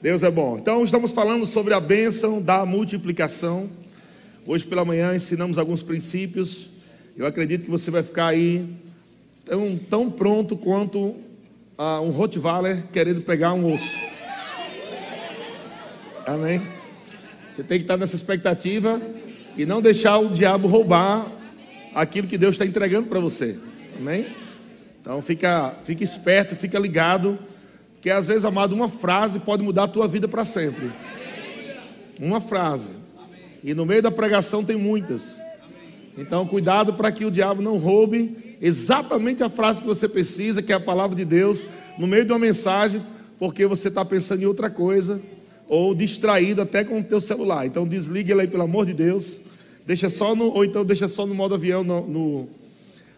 Deus é bom. Então, estamos falando sobre a bênção da multiplicação. Hoje pela manhã ensinamos alguns princípios. Eu acredito que você vai ficar aí tão, tão pronto quanto uh, um Rottweiler querendo pegar um osso. Amém? Você tem que estar nessa expectativa e não deixar o diabo roubar aquilo que Deus está entregando para você. Amém? Então fica, fica esperto, fica ligado que às vezes, amado, uma frase pode mudar a tua vida para sempre. Uma frase. E no meio da pregação tem muitas. Então, cuidado para que o diabo não roube exatamente a frase que você precisa, que é a palavra de Deus, no meio de uma mensagem, porque você está pensando em outra coisa, ou distraído até com o teu celular. Então, desligue ele aí, pelo amor de Deus. Deixa só no, ou então deixa só no modo avião. No, no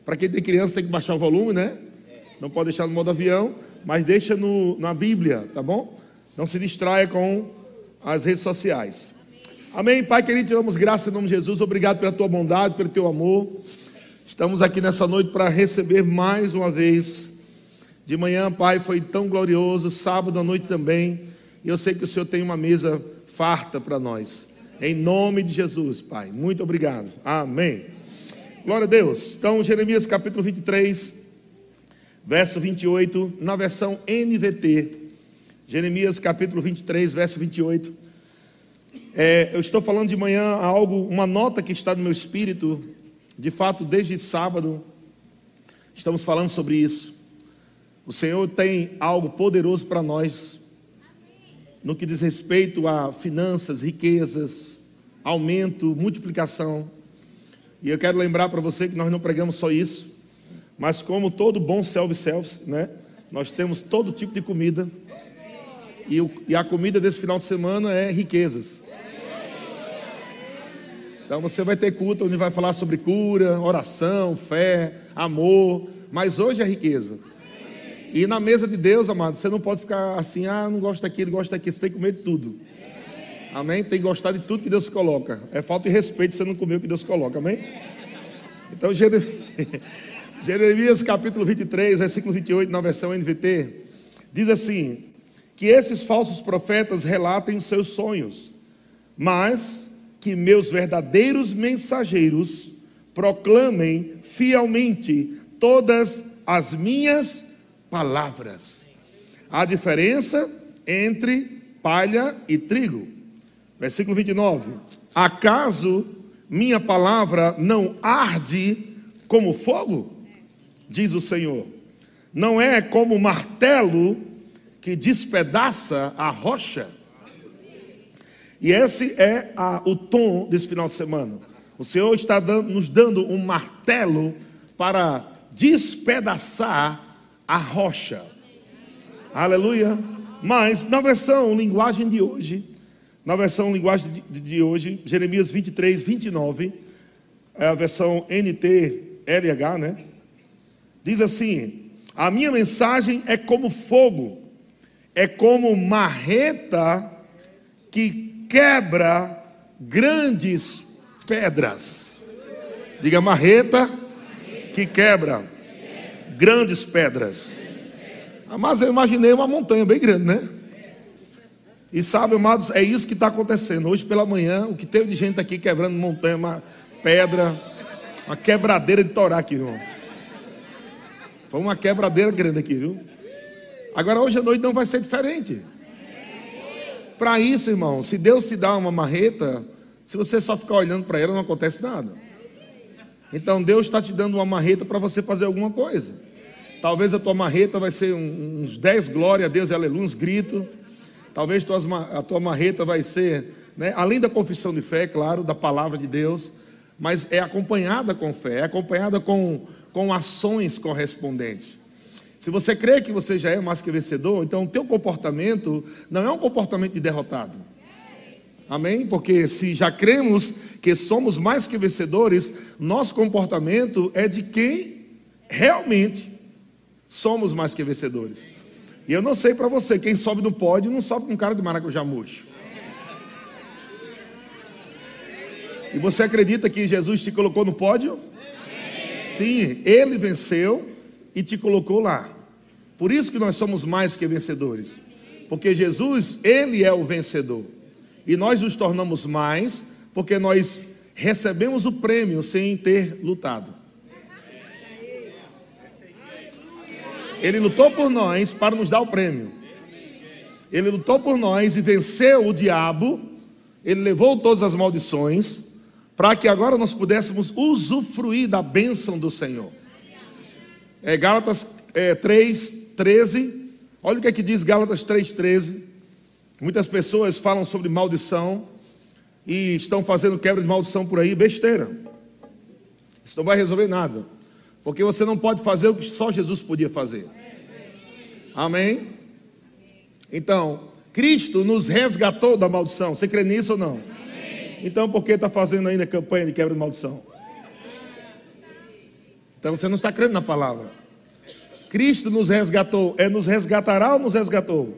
para quem tem criança, tem que baixar o volume, né? Não pode deixar no modo avião mas deixa no, na Bíblia, tá bom? Não se distraia com as redes sociais. Amém, Pai querido, te damos graça em nome de Jesus. Obrigado pela tua bondade, pelo teu amor. Estamos aqui nessa noite para receber mais uma vez. De manhã, Pai, foi tão glorioso. Sábado à noite também. E eu sei que o Senhor tem uma mesa farta para nós. Em nome de Jesus, Pai. Muito obrigado. Amém. Glória a Deus. Então, Jeremias capítulo 23 verso 28, na versão NVT, Jeremias capítulo 23, verso 28. É, eu estou falando de manhã algo, uma nota que está no meu espírito, de fato, desde sábado, estamos falando sobre isso. O Senhor tem algo poderoso para nós, no que diz respeito a finanças, riquezas, aumento, multiplicação. E eu quero lembrar para você que nós não pregamos só isso, mas como todo bom self-self, né? Nós temos todo tipo de comida. E, o, e a comida desse final de semana é riquezas. Então você vai ter culto onde vai falar sobre cura, oração, fé, amor. Mas hoje é riqueza. E na mesa de Deus, amado, você não pode ficar assim, ah, não gosto daquilo, gosto daquilo. Você tem que comer de tudo. Amém? Tem que gostar de tudo que Deus coloca. É falta de respeito você não comer o que Deus coloca. Amém? Então, Jeremias. Jeremias capítulo 23, versículo 28, na versão NVT, diz assim: Que esses falsos profetas relatem seus sonhos, mas que meus verdadeiros mensageiros proclamem fielmente todas as minhas palavras. A diferença entre palha e trigo. Versículo 29. Acaso minha palavra não arde como fogo? Diz o Senhor. Não é como martelo que despedaça a rocha. E esse é a, o tom desse final de semana. O Senhor está dando, nos dando um martelo para despedaçar a rocha. Aleluia. Mas na versão linguagem de hoje, na versão linguagem de, de hoje, Jeremias 23, 29, é a versão NTLH, né? Diz assim: A minha mensagem é como fogo, é como marreta que quebra grandes pedras. Diga marreta que quebra grandes pedras. Mas eu imaginei uma montanha bem grande, né? E sabe, amados, é isso que está acontecendo. Hoje pela manhã, o que teve de gente aqui quebrando montanha, uma pedra, uma quebradeira de torá aqui, irmão. Foi uma quebradeira grande aqui, viu? Agora hoje à noite não vai ser diferente. Para isso, irmão, se Deus te dá uma marreta, se você só ficar olhando para ela, não acontece nada. Então Deus está te dando uma marreta para você fazer alguma coisa. Talvez a tua marreta vai ser uns 10 glória a Deus, aleluia, uns gritos. Talvez a tua marreta vai ser, né, além da confissão de fé, claro, da palavra de Deus, mas é acompanhada com fé, é acompanhada com com ações correspondentes. Se você crê que você já é mais que vencedor, então o teu comportamento não é um comportamento de derrotado. Amém? Porque se já cremos que somos mais que vencedores, nosso comportamento é de quem realmente somos mais que vencedores. E eu não sei para você, quem sobe no pódio não sobe com cara de maracujá murcho. E você acredita que Jesus te colocou no pódio? Sim, ele venceu e te colocou lá. Por isso que nós somos mais que vencedores. Porque Jesus, ele é o vencedor. E nós nos tornamos mais porque nós recebemos o prêmio sem ter lutado. Ele lutou por nós para nos dar o prêmio. Ele lutou por nós e venceu o diabo. Ele levou todas as maldições para que agora nós pudéssemos usufruir da bênção do Senhor. É Gálatas é, 3, 13. Olha o que é que diz Gálatas 3, 13. Muitas pessoas falam sobre maldição e estão fazendo quebra de maldição por aí, besteira. Isso não vai resolver nada. Porque você não pode fazer o que só Jesus podia fazer. Amém? Então, Cristo nos resgatou da maldição. Você crê nisso ou não? Então, por que está fazendo ainda campanha de quebra de maldição? Então, você não está crendo na palavra. Cristo nos resgatou. É nos resgatará ou nos resgatou?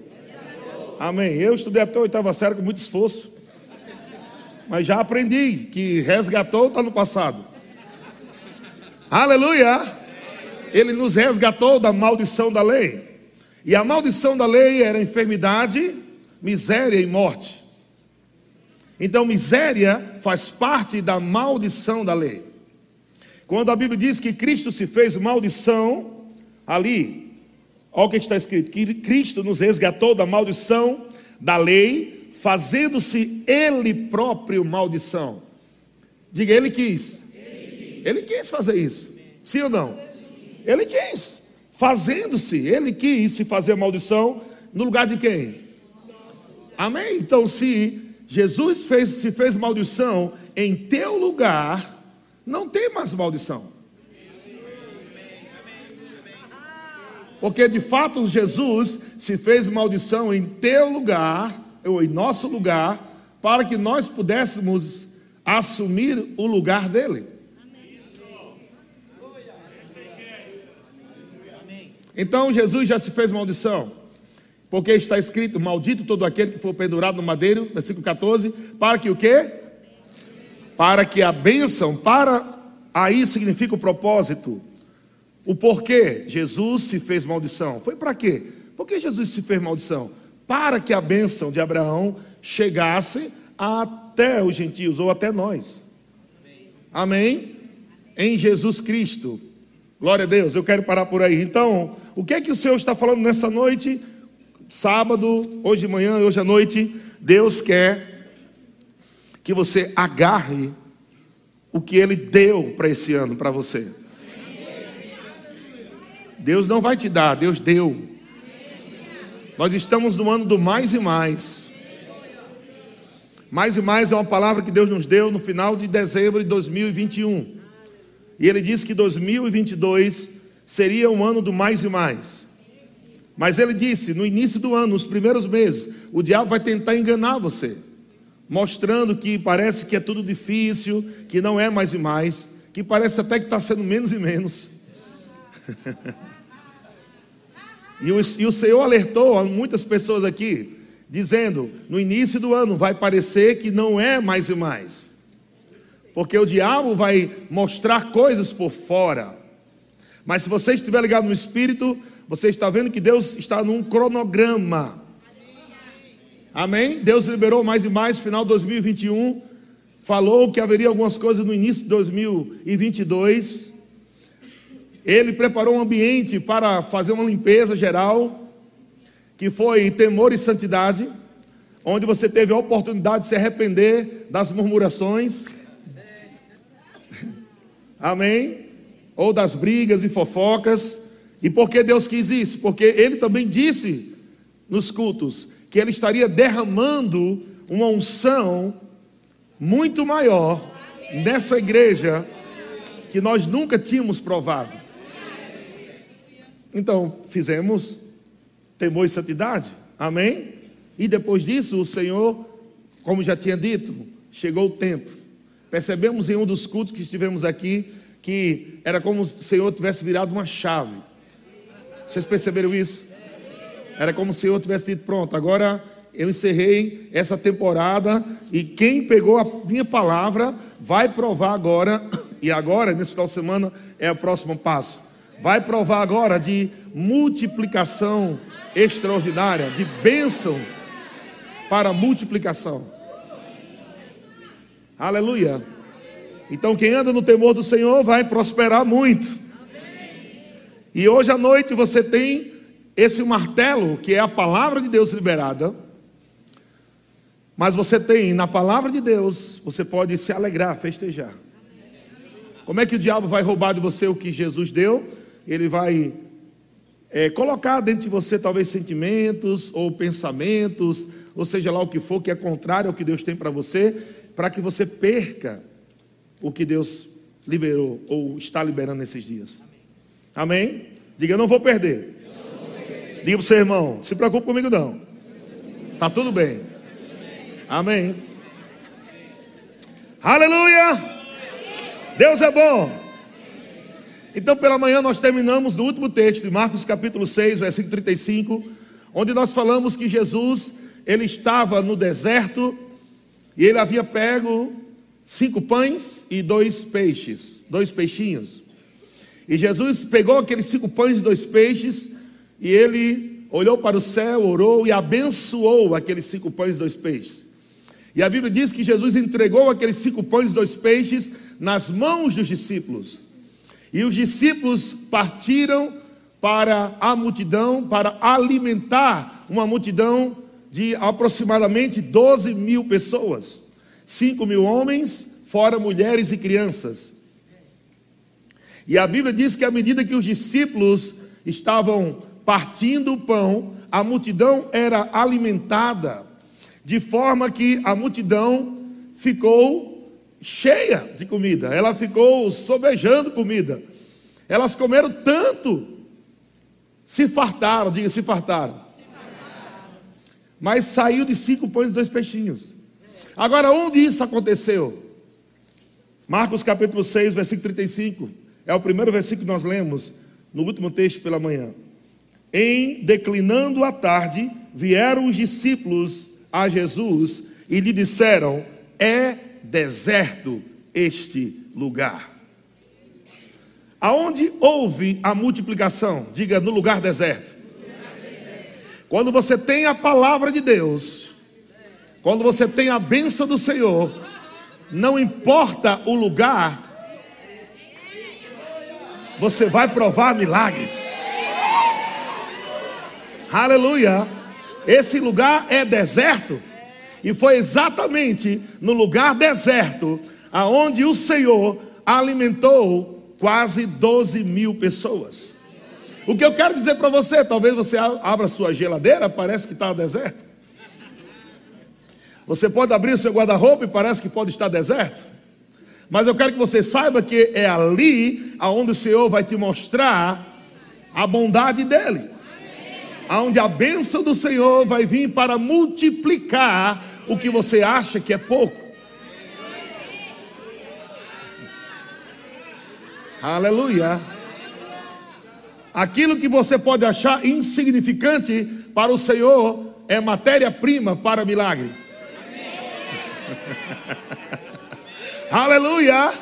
Amém. Eu estudei até a oitava série com muito esforço. Mas já aprendi que resgatou está no passado. Aleluia! Ele nos resgatou da maldição da lei. E a maldição da lei era enfermidade, miséria e morte. Então, miséria faz parte da maldição da lei. Quando a Bíblia diz que Cristo se fez maldição, ali, olha o que está escrito: que Cristo nos resgatou da maldição da lei, fazendo-se Ele próprio maldição. Diga, Ele quis. Ele quis fazer isso. Sim ou não? Ele quis. Fazendo-se, ele quis se fazer maldição no lugar de quem? Amém? Então, se Jesus fez, se fez maldição em teu lugar, não tem mais maldição. Porque de fato Jesus se fez maldição em teu lugar, ou em nosso lugar, para que nós pudéssemos assumir o lugar dele. Então Jesus já se fez maldição, porque está escrito: Maldito todo aquele que for pendurado no madeiro, versículo 14, para que o quê? Para que a bênção, para aí significa o propósito. O porquê Jesus se fez maldição? Foi para quê? Por que Jesus se fez maldição? Para que a bênção de Abraão chegasse até os gentios ou até nós. Amém? Em Jesus Cristo. Glória a Deus, eu quero parar por aí. Então, o que é que o Senhor está falando nessa noite? Sábado, hoje de manhã, hoje à noite, Deus quer que você agarre o que Ele deu para esse ano, para você. Deus não vai te dar, Deus deu. Nós estamos no ano do mais e mais. Mais e mais é uma palavra que Deus nos deu no final de dezembro de 2021. E ele disse que 2022 seria um ano do mais e mais. Mas ele disse, no início do ano, nos primeiros meses, o diabo vai tentar enganar você, mostrando que parece que é tudo difícil, que não é mais e mais, que parece até que está sendo menos e menos. e, o, e o Senhor alertou muitas pessoas aqui, dizendo: no início do ano vai parecer que não é mais e mais. Porque o diabo vai mostrar coisas por fora. Mas se você estiver ligado no Espírito, você está vendo que Deus está num cronograma. Amém? Deus liberou mais e mais, final de 2021. Falou que haveria algumas coisas no início de 2022. Ele preparou um ambiente para fazer uma limpeza geral, que foi temor e santidade, onde você teve a oportunidade de se arrepender das murmurações Amém? Ou das brigas e fofocas. E por que Deus quis isso? Porque Ele também disse nos cultos que Ele estaria derramando uma unção muito maior nessa igreja que nós nunca tínhamos provado. Então, fizemos temor e santidade. Amém? E depois disso, o Senhor, como já tinha dito, chegou o tempo Percebemos em um dos cultos que estivemos aqui que era como se o Senhor tivesse virado uma chave. Vocês perceberam isso? Era como se Senhor tivesse dito: pronto, agora eu encerrei essa temporada e quem pegou a minha palavra vai provar agora, e agora, nesse final de semana, é o próximo passo. Vai provar agora de multiplicação extraordinária, de bênção para multiplicação. Aleluia. Então, quem anda no temor do Senhor vai prosperar muito. E hoje à noite você tem esse martelo, que é a palavra de Deus liberada. Mas você tem na palavra de Deus, você pode se alegrar, festejar. Como é que o diabo vai roubar de você o que Jesus deu? Ele vai é, colocar dentro de você talvez sentimentos ou pensamentos, ou seja lá o que for, que é contrário ao que Deus tem para você, para que você perca o que Deus liberou ou está liberando nesses dias. Amém? Diga, eu não vou perder. Diga para o seu irmão, se preocupe comigo não. Está tudo bem. Amém. Aleluia! Deus é bom. Então, pela manhã, nós terminamos no último texto de Marcos, capítulo 6, versículo 35, onde nós falamos que Jesus, ele estava no deserto e ele havia pego cinco pães e dois peixes, dois peixinhos. E Jesus pegou aqueles cinco pães e dois peixes e ele olhou para o céu, orou e abençoou aqueles cinco pães e dois peixes. E a Bíblia diz que Jesus entregou aqueles cinco pães e dois peixes nas mãos dos discípulos. E os discípulos partiram para a multidão, para alimentar uma multidão de aproximadamente 12 mil pessoas. 5 mil homens, fora mulheres e crianças. E a Bíblia diz que à medida que os discípulos estavam partindo o pão, a multidão era alimentada de forma que a multidão ficou cheia de comida, ela ficou sobejando comida. Elas comeram tanto, se fartaram, diga se fartaram. se fartaram. Mas saiu de cinco pães e dois peixinhos. Agora, onde isso aconteceu? Marcos capítulo 6, versículo 35. É o primeiro versículo que nós lemos no último texto pela manhã. Em declinando a tarde, vieram os discípulos a Jesus e lhe disseram: É deserto este lugar. Aonde houve a multiplicação? Diga no lugar deserto. Quando você tem a palavra de Deus, quando você tem a bênção do Senhor, não importa o lugar, você vai provar milagres. Aleluia. Esse lugar é deserto. E foi exatamente no lugar deserto aonde o Senhor alimentou quase 12 mil pessoas. O que eu quero dizer para você, talvez você abra sua geladeira, parece que está deserto. Você pode abrir o seu guarda-roupa e parece que pode estar deserto. Mas eu quero que você saiba que é ali aonde o Senhor vai te mostrar a bondade dele onde a bênção do Senhor vai vir para multiplicar o que você acha que é pouco. Aleluia. Aquilo que você pode achar insignificante para o Senhor é matéria-prima para milagre. Aleluia.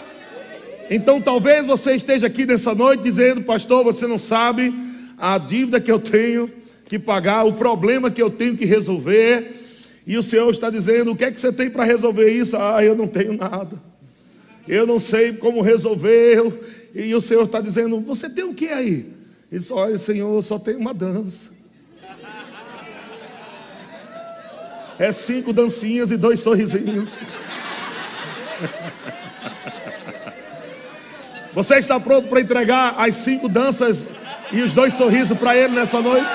Então talvez você esteja aqui nessa noite dizendo, pastor, você não sabe a dívida que eu tenho que pagar, o problema que eu tenho que resolver. E o Senhor está dizendo: o que é que você tem para resolver isso? Ah, eu não tenho nada. Eu não sei como resolver. E o Senhor está dizendo: você tem o que aí? Ele diz: olha, Senhor, só tem uma dança. É cinco dancinhas e dois sorrisinhos. Você está pronto para entregar as cinco danças e os dois sorrisos para Ele nessa noite?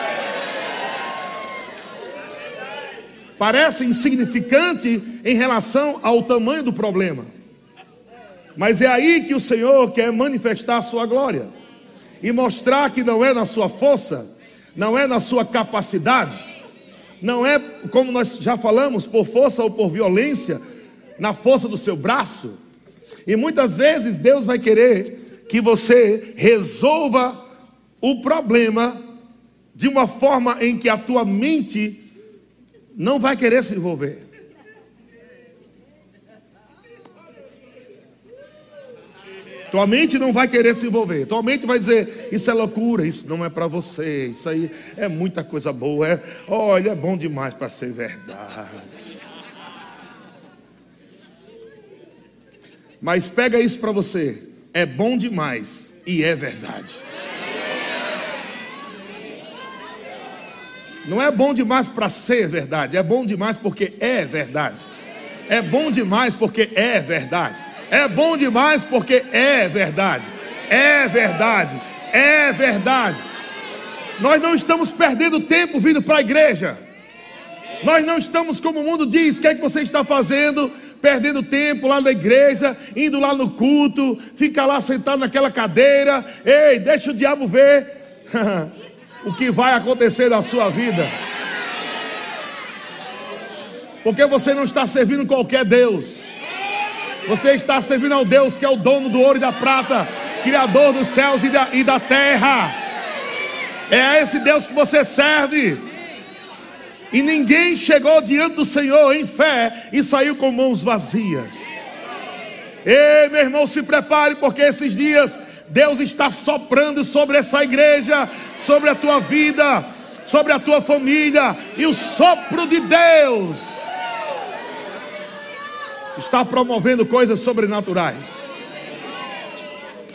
parece insignificante em relação ao tamanho do problema. Mas é aí que o Senhor quer manifestar a sua glória e mostrar que não é na sua força, não é na sua capacidade, não é como nós já falamos, por força ou por violência, na força do seu braço. E muitas vezes Deus vai querer que você resolva o problema de uma forma em que a tua mente não vai querer se envolver. Tua mente não vai querer se envolver. Tua mente vai dizer: Isso é loucura, isso não é para você. Isso aí é muita coisa boa. É, olha, é bom demais para ser verdade. Mas pega isso para você. É bom demais e é verdade. Não é bom demais para ser verdade, é bom demais porque é verdade. É bom demais porque é verdade. É bom demais porque é verdade. É verdade. É verdade. Nós não estamos perdendo tempo vindo para a igreja. Nós não estamos, como o mundo diz, o que é que você está fazendo? Perdendo tempo lá na igreja, indo lá no culto, fica lá sentado naquela cadeira. Ei, deixa o diabo ver o que vai acontecer na sua vida. Porque você não está servindo qualquer Deus. Você está servindo ao Deus que é o dono do ouro e da prata, Criador dos céus e da, e da terra. É a esse Deus que você serve. E ninguém chegou diante do Senhor em fé e saiu com mãos vazias. Ei, meu irmão, se prepare, porque esses dias Deus está soprando sobre essa igreja, sobre a tua vida, sobre a tua família, e o sopro de Deus está promovendo coisas sobrenaturais.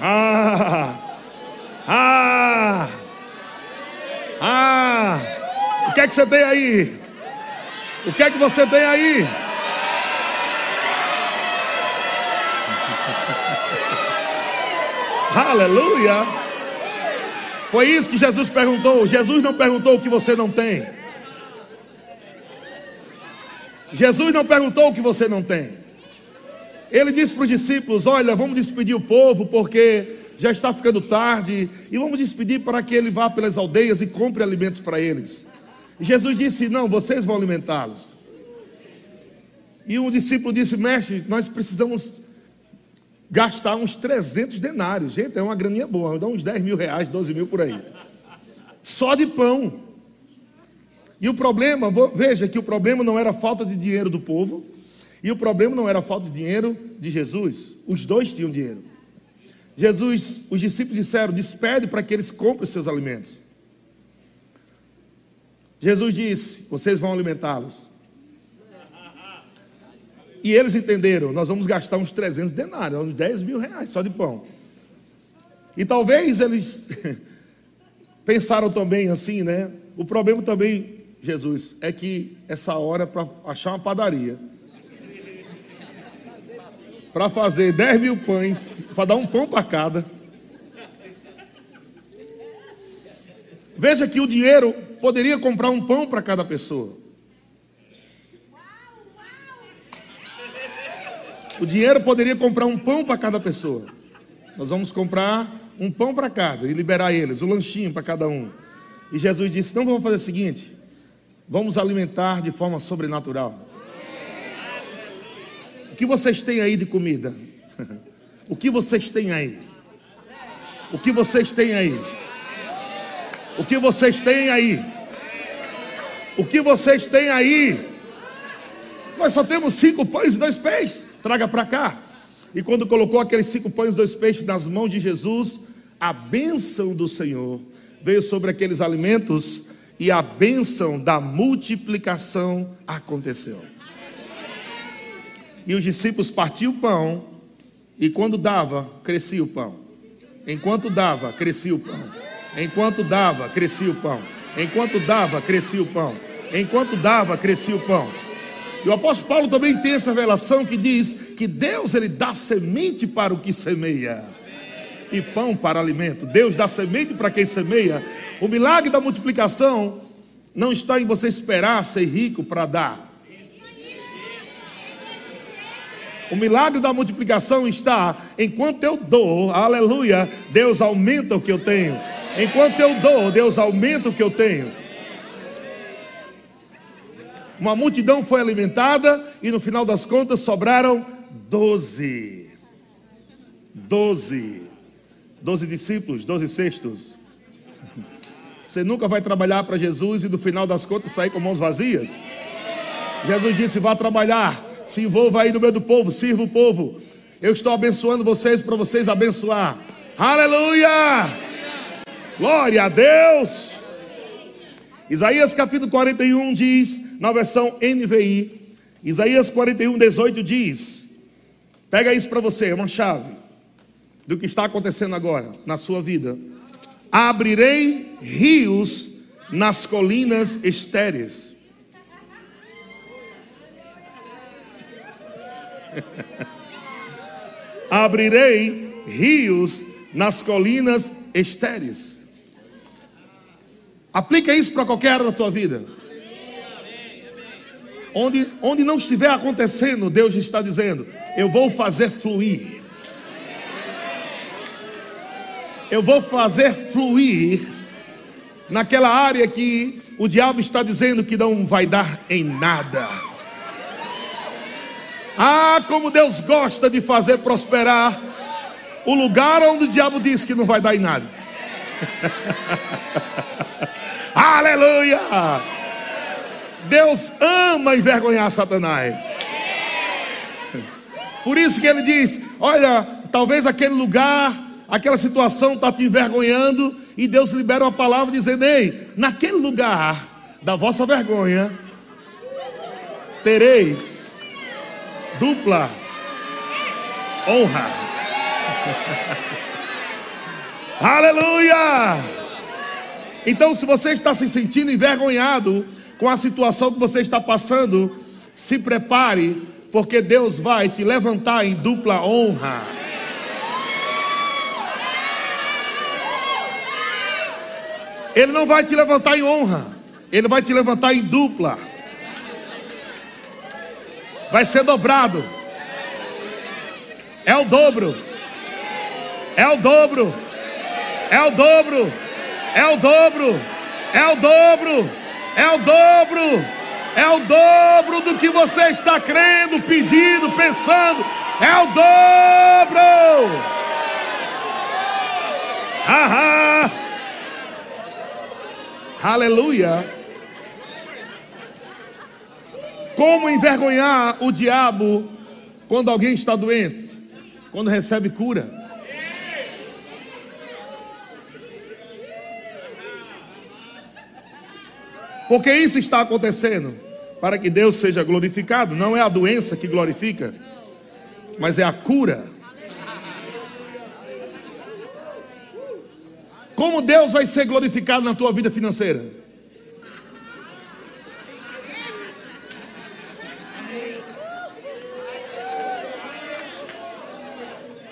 Ah, ah, ah. O que é que você tem aí? O que é que você tem aí? Aleluia. Foi isso que Jesus perguntou. Jesus não perguntou o que você não tem. Jesus não perguntou o que você não tem. Ele disse para os discípulos: Olha, vamos despedir o povo, porque já está ficando tarde, e vamos despedir para que ele vá pelas aldeias e compre alimentos para eles. Jesus disse: Não, vocês vão alimentá-los. E um discípulo disse: Mestre, nós precisamos gastar uns 300 denários. Gente, é uma graninha boa, dá uns 10 mil reais, 12 mil por aí. Só de pão. E o problema, veja que o problema não era falta de dinheiro do povo, e o problema não era falta de dinheiro de Jesus, os dois tinham dinheiro. Jesus, os discípulos disseram: despede para que eles comprem os seus alimentos. Jesus disse: vocês vão alimentá-los. E eles entenderam: nós vamos gastar uns 300 denários, uns 10 mil reais só de pão. E talvez eles pensaram também assim, né? O problema também, Jesus, é que essa hora para achar uma padaria para fazer 10 mil pães, para dar um pão para cada. Veja que o dinheiro poderia comprar um pão para cada pessoa. O dinheiro poderia comprar um pão para cada pessoa. Nós vamos comprar um pão para cada e liberar eles, um lanchinho para cada um. E Jesus disse: Então vamos fazer o seguinte: vamos alimentar de forma sobrenatural que vocês têm aí de comida? O que vocês têm aí? O que vocês têm aí? O que vocês têm aí? O que vocês têm aí? Nós só temos cinco pães e dois peixes. Traga para cá. E quando colocou aqueles cinco pães e dois peixes nas mãos de Jesus, a bênção do Senhor veio sobre aqueles alimentos e a bênção da multiplicação aconteceu. E os discípulos partiam o pão, e quando dava, crescia o pão. Enquanto dava, crescia o pão. Enquanto dava, crescia o pão. Enquanto dava, crescia o pão. Enquanto dava, crescia o pão. E o apóstolo Paulo também tem essa revelação que diz que Deus ele dá semente para o que semeia e pão para alimento. Deus dá semente para quem semeia. O milagre da multiplicação não está em você esperar ser rico para dar. O milagre da multiplicação está enquanto eu dou, aleluia, Deus aumenta o que eu tenho. Enquanto eu dou, Deus aumenta o que eu tenho. Uma multidão foi alimentada e no final das contas sobraram doze. Doze. Doze discípulos, doze cestos. Você nunca vai trabalhar para Jesus e no final das contas sair com mãos vazias. Jesus disse: vá trabalhar se envolva aí no meio do povo, sirva o povo. Eu estou abençoando vocês para vocês abençoar. Aleluia! Glória a Deus! Isaías capítulo 41 diz, na versão NVI, Isaías 41, 18 diz: Pega isso para você, é uma chave do que está acontecendo agora na sua vida. Abrirei rios nas colinas estéreis. Abrirei rios nas colinas estéreis. Aplica isso para qualquer área da tua vida. Onde, onde não estiver acontecendo, Deus está dizendo: Eu vou fazer fluir. Eu vou fazer fluir naquela área que o diabo está dizendo que não vai dar em nada. Ah, como Deus gosta de fazer prosperar o lugar onde o diabo diz que não vai dar em nada. Aleluia! Deus ama envergonhar Satanás. Por isso que ele diz: Olha, talvez aquele lugar, aquela situação está te envergonhando, e Deus libera uma palavra dizendo: Ei, naquele lugar da vossa vergonha, tereis dupla honra. Aleluia! Então, se você está se sentindo envergonhado com a situação que você está passando, se prepare, porque Deus vai te levantar em dupla honra. Ele não vai te levantar em honra, ele vai te levantar em dupla. Vai ser dobrado. É o dobro. É o dobro. É o dobro. É o dobro, é o dobro, é o dobro, é o dobro do que você está crendo, pedindo, pensando. É o dobro. Ahá. Aleluia. Como envergonhar o diabo quando alguém está doente? Quando recebe cura. Porque isso está acontecendo para que Deus seja glorificado. Não é a doença que glorifica, mas é a cura. Como Deus vai ser glorificado na tua vida financeira?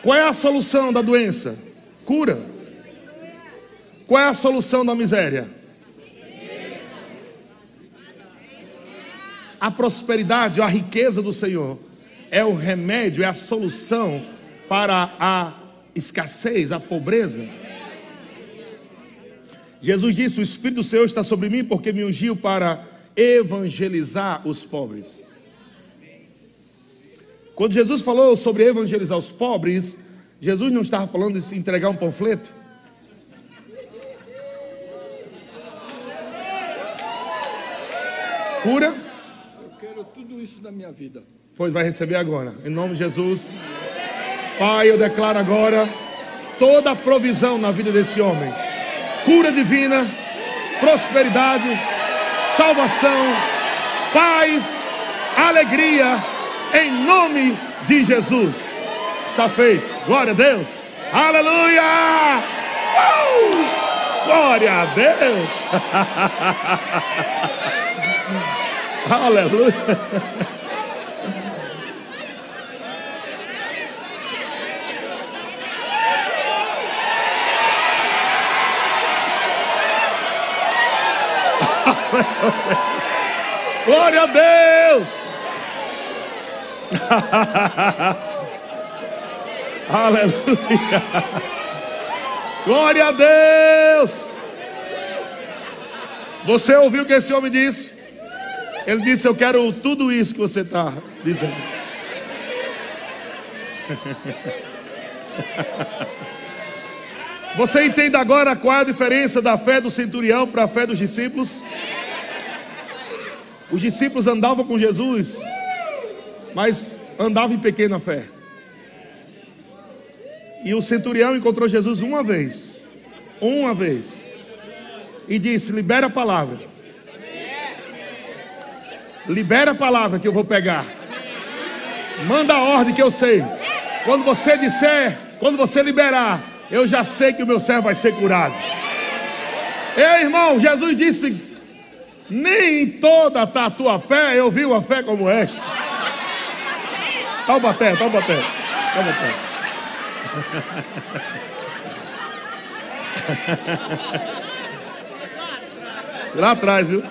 Qual é a solução da doença? Cura. Qual é a solução da miséria? A prosperidade, a riqueza do Senhor é o remédio, é a solução para a escassez, a pobreza. Jesus disse: O Espírito do Senhor está sobre mim porque me ungiu para evangelizar os pobres. Quando Jesus falou sobre evangelizar os pobres, Jesus não estava falando de entregar um panfleto. Cura isso na minha vida. Pois vai receber agora, em nome de Jesus. Pai, eu declaro agora toda a provisão na vida desse homem: cura divina, prosperidade, salvação, paz, alegria, em nome de Jesus. Está feito, glória a Deus, aleluia! Uh! Glória a Deus! Aleluia. Glória a Deus. Aleluia. Glória a Deus. Você ouviu o que esse homem disse? Ele disse: Eu quero tudo isso que você está dizendo. Você entende agora qual é a diferença da fé do centurião para a fé dos discípulos? Os discípulos andavam com Jesus, mas andavam em pequena fé. E o centurião encontrou Jesus uma vez. Uma vez. E disse: Libera a palavra. Libera a palavra que eu vou pegar. Manda a ordem que eu sei. Quando você disser, quando você liberar, eu já sei que o meu servo vai ser curado. Ei, irmão, Jesus disse: Nem em toda a tua pé eu vi uma fé como esta. Taubaté, Taubaté, Taubaté. Lá atrás, viu?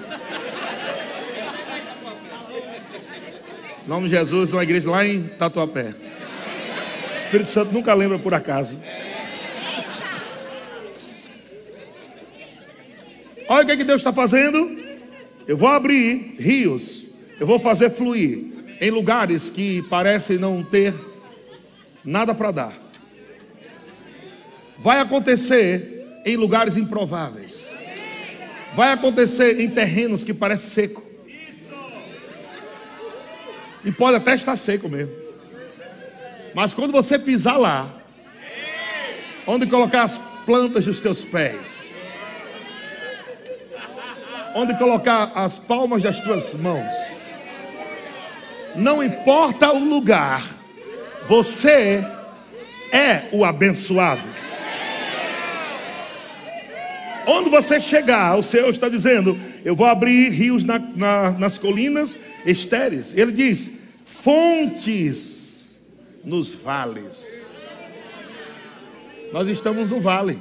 Em nome de Jesus, uma igreja lá em Tatuapé. O Espírito Santo nunca lembra por acaso. Olha o que, é que Deus está fazendo. Eu vou abrir rios. Eu vou fazer fluir em lugares que parecem não ter nada para dar. Vai acontecer em lugares improváveis. Vai acontecer em terrenos que parecem seco. E pode até estar seco mesmo. Mas quando você pisar lá, onde colocar as plantas dos teus pés, onde colocar as palmas das tuas mãos, não importa o lugar, você é o abençoado. Onde você chegar, o Senhor está dizendo: Eu vou abrir rios na, na, nas colinas estéreis. Ele diz: Fontes nos vales. Nós estamos no vale,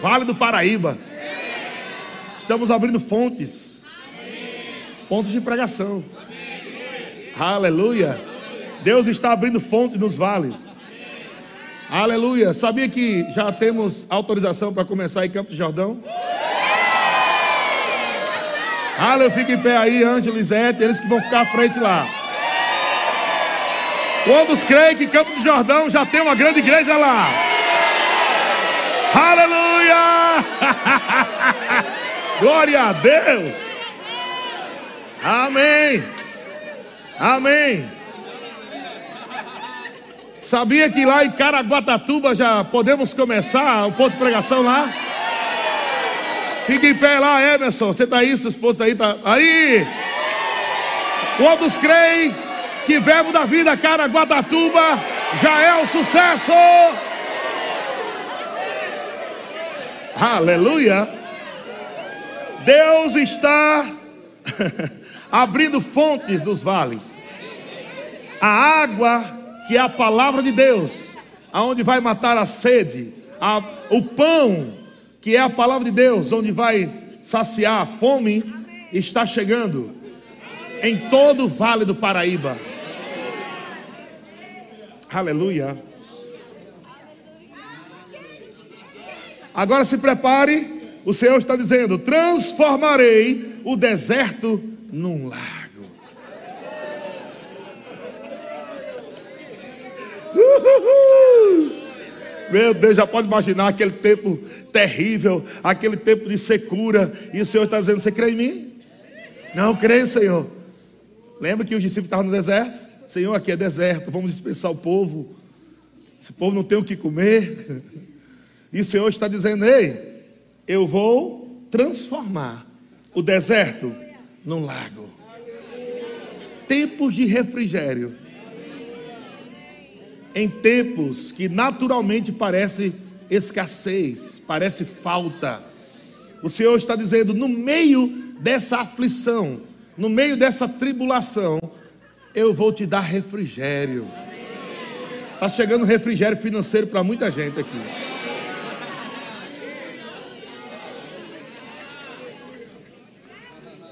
Vale do Paraíba. Estamos abrindo fontes, pontos de pregação. Aleluia. Deus está abrindo fontes nos vales. Aleluia. Sabia que já temos autorização para começar em Campo de Jordão? Aleluia, fica em pé aí, Ângelo, Lisete, eles que vão ficar à frente lá. Quantos creem que Campo de Jordão já tem uma grande igreja lá? Aleluia! Glória a Deus! Amém! Amém! Sabia que lá em Caraguatatuba já podemos começar o ponto de pregação lá? Fique em pé lá, Emerson. Você está aí, seu esposo está aí, tá aí. Quantos creem que Verbo da Vida Caraguatatuba já é um sucesso? Aleluia. Deus está abrindo fontes nos vales. A água que é a palavra de Deus, aonde vai matar a sede, a, o pão, que é a palavra de Deus, onde vai saciar a fome, está chegando em todo o vale do Paraíba. Aleluia. Agora se prepare, o Senhor está dizendo: transformarei o deserto num lar. Meu Deus, já pode imaginar aquele tempo terrível, aquele tempo de secura, e o Senhor está dizendo: Você crê em mim? Não creio, Senhor. Lembra que os discípulos estavam no deserto? Senhor, aqui é deserto, vamos dispensar o povo. Esse povo não tem o que comer. E o Senhor está dizendo: Ei, eu vou transformar o deserto num lago. Tempos de refrigério em tempos que naturalmente parece escassez, parece falta. O Senhor está dizendo: no meio dessa aflição, no meio dessa tribulação, eu vou te dar refrigério. Está chegando refrigério financeiro para muita gente aqui.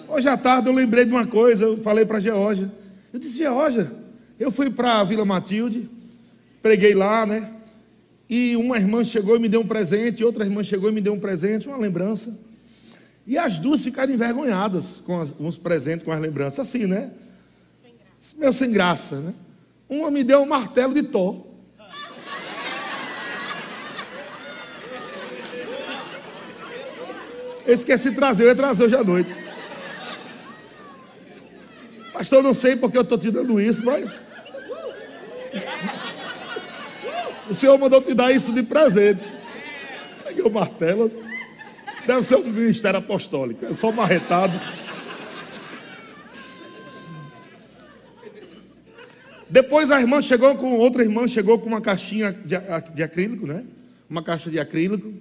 Hoje à tarde eu lembrei de uma coisa, eu falei para a Georgia. Eu disse, Georgia, eu fui para a Vila Matilde, preguei lá, né? E uma irmã chegou e me deu um presente, outra irmã chegou e me deu um presente, uma lembrança. E as duas ficaram envergonhadas com, as, com os presentes, com as lembranças, assim, né? Sem Meu sem graça, né? Uma me deu um martelo de Thor. Eu esqueci de trazer, eu ia trazer hoje à noite. Pastor, não sei porque eu estou te dando isso, mas. O Senhor mandou te dar isso de presente. Peguei o martelo. Deve ser um ministério apostólico. É só marretado. Depois a irmã chegou com outra irmã chegou com uma caixinha de, de acrílico, né? Uma caixa de acrílico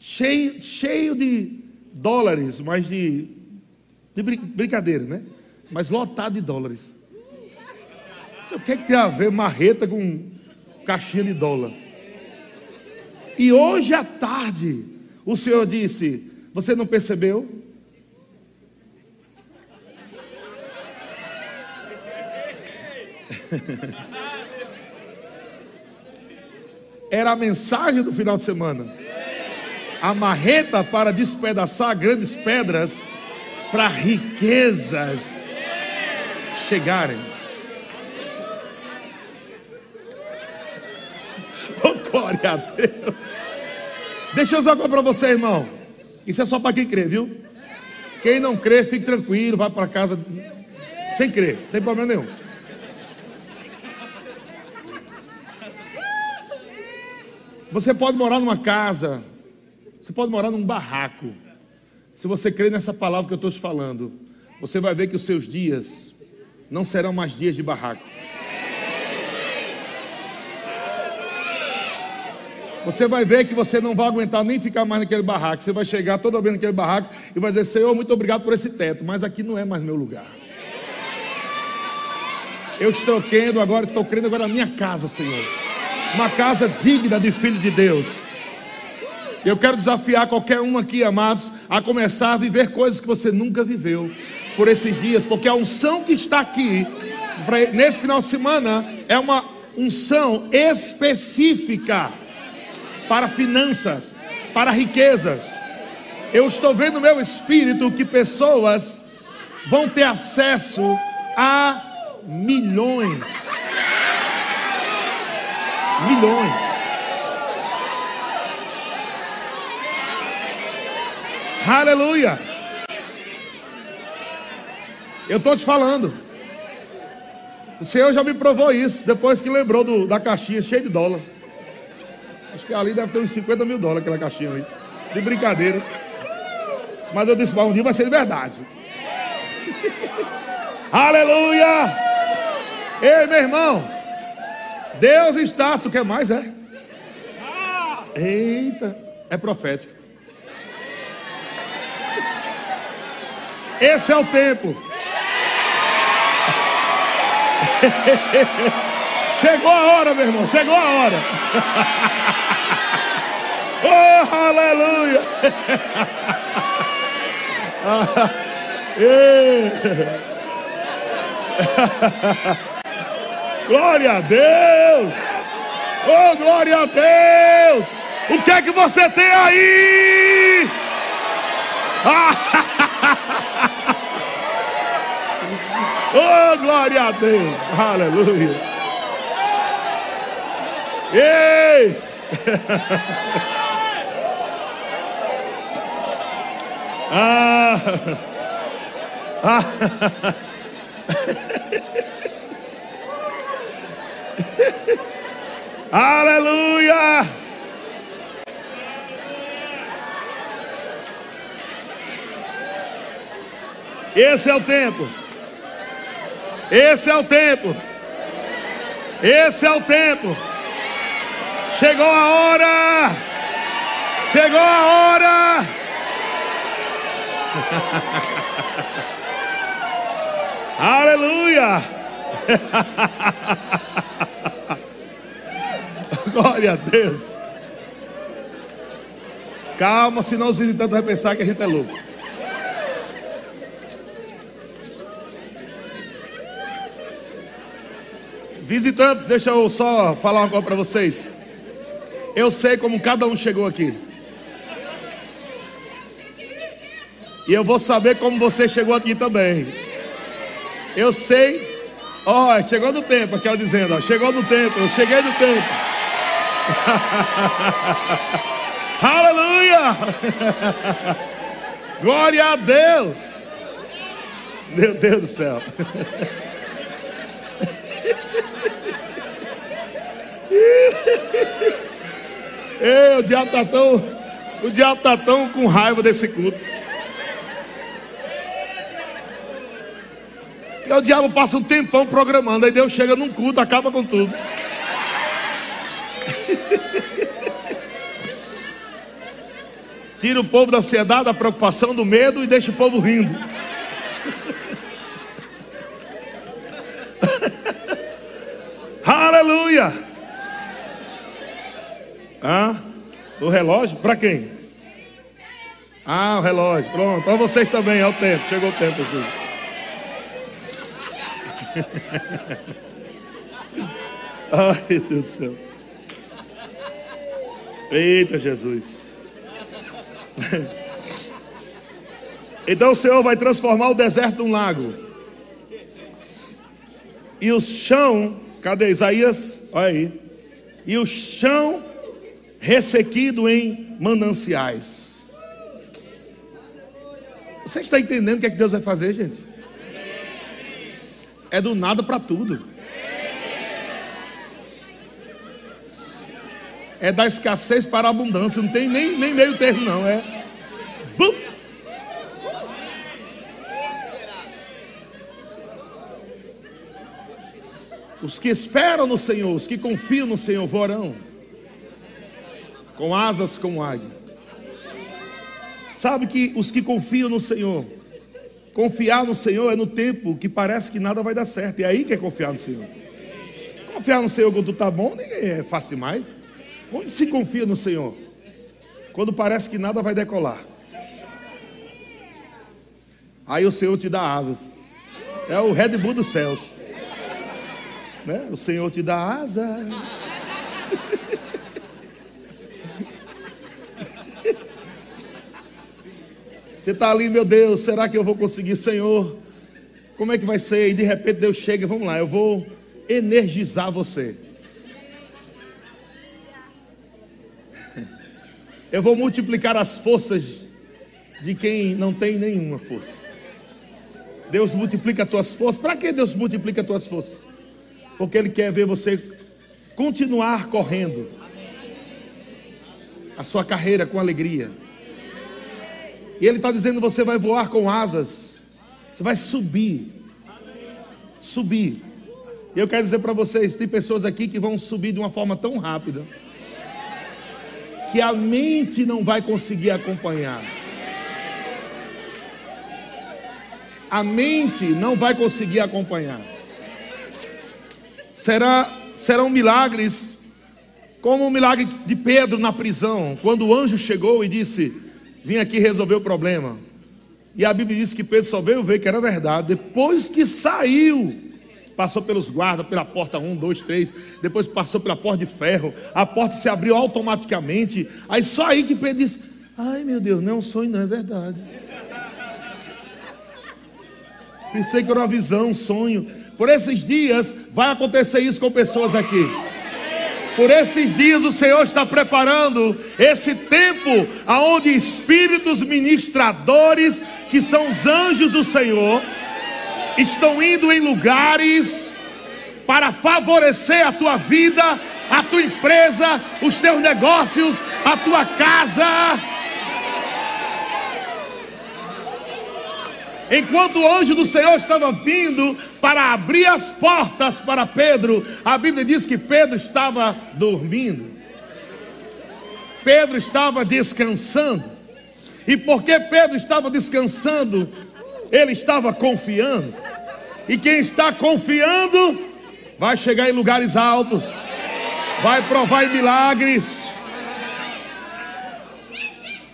cheio, cheio de dólares, mas de, de brincadeira, né? Mas lotado de dólares. O que, é que tem a ver marreta com caixinha de dólar? E hoje à tarde, o Senhor disse: Você não percebeu? Era a mensagem do final de semana. A marreta para despedaçar grandes pedras para riquezas chegarem. Glória a Deus. Deixa eu usar para você, irmão. Isso é só para quem crê, viu? Quem não crê, fique tranquilo, vai para casa sem crer, não tem problema nenhum. Você pode morar numa casa, você pode morar num barraco. Se você crê nessa palavra que eu estou te falando, você vai ver que os seus dias não serão mais dias de barraco. Você vai ver que você não vai aguentar nem ficar mais naquele barraco. Você vai chegar toda vez naquele barraco e vai dizer: Senhor, muito obrigado por esse teto, mas aqui não é mais meu lugar. Eu estou crendo agora, estou crendo agora na minha casa, Senhor uma casa digna de filho de Deus. Eu quero desafiar qualquer um aqui, amados, a começar a viver coisas que você nunca viveu por esses dias, porque a unção que está aqui, nesse final de semana, é uma unção específica para finanças, para riquezas. Eu estou vendo no meu espírito que pessoas vão ter acesso a milhões milhões. Aleluia. Eu estou te falando. O Senhor já me provou isso depois que lembrou do, da caixinha cheia de dólar. Acho que ali deve ter uns 50 mil dólares aquela caixinha ali. De brincadeira. Mas eu disse, mas um dia vai ser de verdade. Aleluia! Ei, meu irmão. Deus está, tu quer mais, é? Eita, é profético. Esse é o tempo. Chegou a hora, meu irmão, chegou a hora. oh, aleluia. Glória a Deus! Oh, glória a Deus! O que é que você tem aí? oh, glória a Deus! Aleluia! Ei! Ah! ah. Aleluia! Esse é o tempo. Esse é o tempo. Esse é o tempo. Chegou a hora. Chegou a hora. Aleluia. Glória a Deus. Calma, senão os visitantes vão pensar que a gente é louco. Visitantes, deixa eu só falar uma coisa para vocês. Eu sei como cada um chegou aqui. E eu vou saber como você chegou aqui também. Eu sei. Ó, oh, chegou no tempo, aquela dizendo, ó, chegou no tempo, eu cheguei no tempo. Aleluia! Glória a Deus! Meu Deus do céu. Ei, o diabo está tão, o diabo está tão com raiva desse culto. E o diabo passa um tempão programando, aí Deus chega num culto, acaba com tudo. Tira o povo da ansiedade, da preocupação, do medo e deixa o povo rindo. Aleluia! Ah, o relógio? Para quem? Ah, o relógio. Pronto. Para vocês também, é o tempo. Chegou o tempo assim. Ai, Deus do céu. Eita, Jesus. Então o Senhor vai transformar o deserto num lago. E o chão, cadê Isaías? Olha aí. E o chão ressequido em mananciais. Você está entendendo o que é que Deus vai fazer, gente? É do nada para tudo. É da escassez para a abundância. Não tem nem, nem meio termo, não. É. Bum. Os que esperam no Senhor, os que confiam no Senhor, vorão com asas como águia. Sabe que os que confiam no Senhor, confiar no Senhor é no tempo que parece que nada vai dar certo. E é aí que é confiar no Senhor. Confiar no Senhor quando está bom, ninguém é fácil mais. Onde se confia no Senhor? Quando parece que nada vai decolar. Aí o Senhor te dá asas. É o Red Bull dos céus. Né? O Senhor te dá asas. Você está ali, meu Deus, será que eu vou conseguir, Senhor? Como é que vai ser? E de repente Deus chega, vamos lá, eu vou energizar você. Eu vou multiplicar as forças de quem não tem nenhuma força. Deus multiplica as tuas forças. Para que Deus multiplica as tuas forças? Porque Ele quer ver você continuar correndo a sua carreira com alegria. E Ele está dizendo: você vai voar com asas, você vai subir, subir. E eu quero dizer para vocês: tem pessoas aqui que vão subir de uma forma tão rápida que a mente não vai conseguir acompanhar. A mente não vai conseguir acompanhar. Será, serão milagres, como o milagre de Pedro na prisão, quando o anjo chegou e disse: Vim aqui resolver o problema. E a Bíblia diz que Pedro só veio ver que era verdade depois que saiu passou pelos guardas, pela porta 1, 2, 3, depois passou pela porta de ferro, a porta se abriu automaticamente. Aí só aí que Pedro disse: Ai meu Deus, não é um sonho, não é verdade. Pensei que era uma visão, um sonho. Por esses dias vai acontecer isso com pessoas aqui. Por esses dias o Senhor está preparando esse tempo aonde espíritos ministradores, que são os anjos do Senhor, estão indo em lugares para favorecer a tua vida, a tua empresa, os teus negócios, a tua casa. Enquanto o anjo do Senhor estava vindo para abrir as portas para Pedro, a Bíblia diz que Pedro estava dormindo. Pedro estava descansando. E porque Pedro estava descansando, ele estava confiando. E quem está confiando vai chegar em lugares altos, vai provar milagres.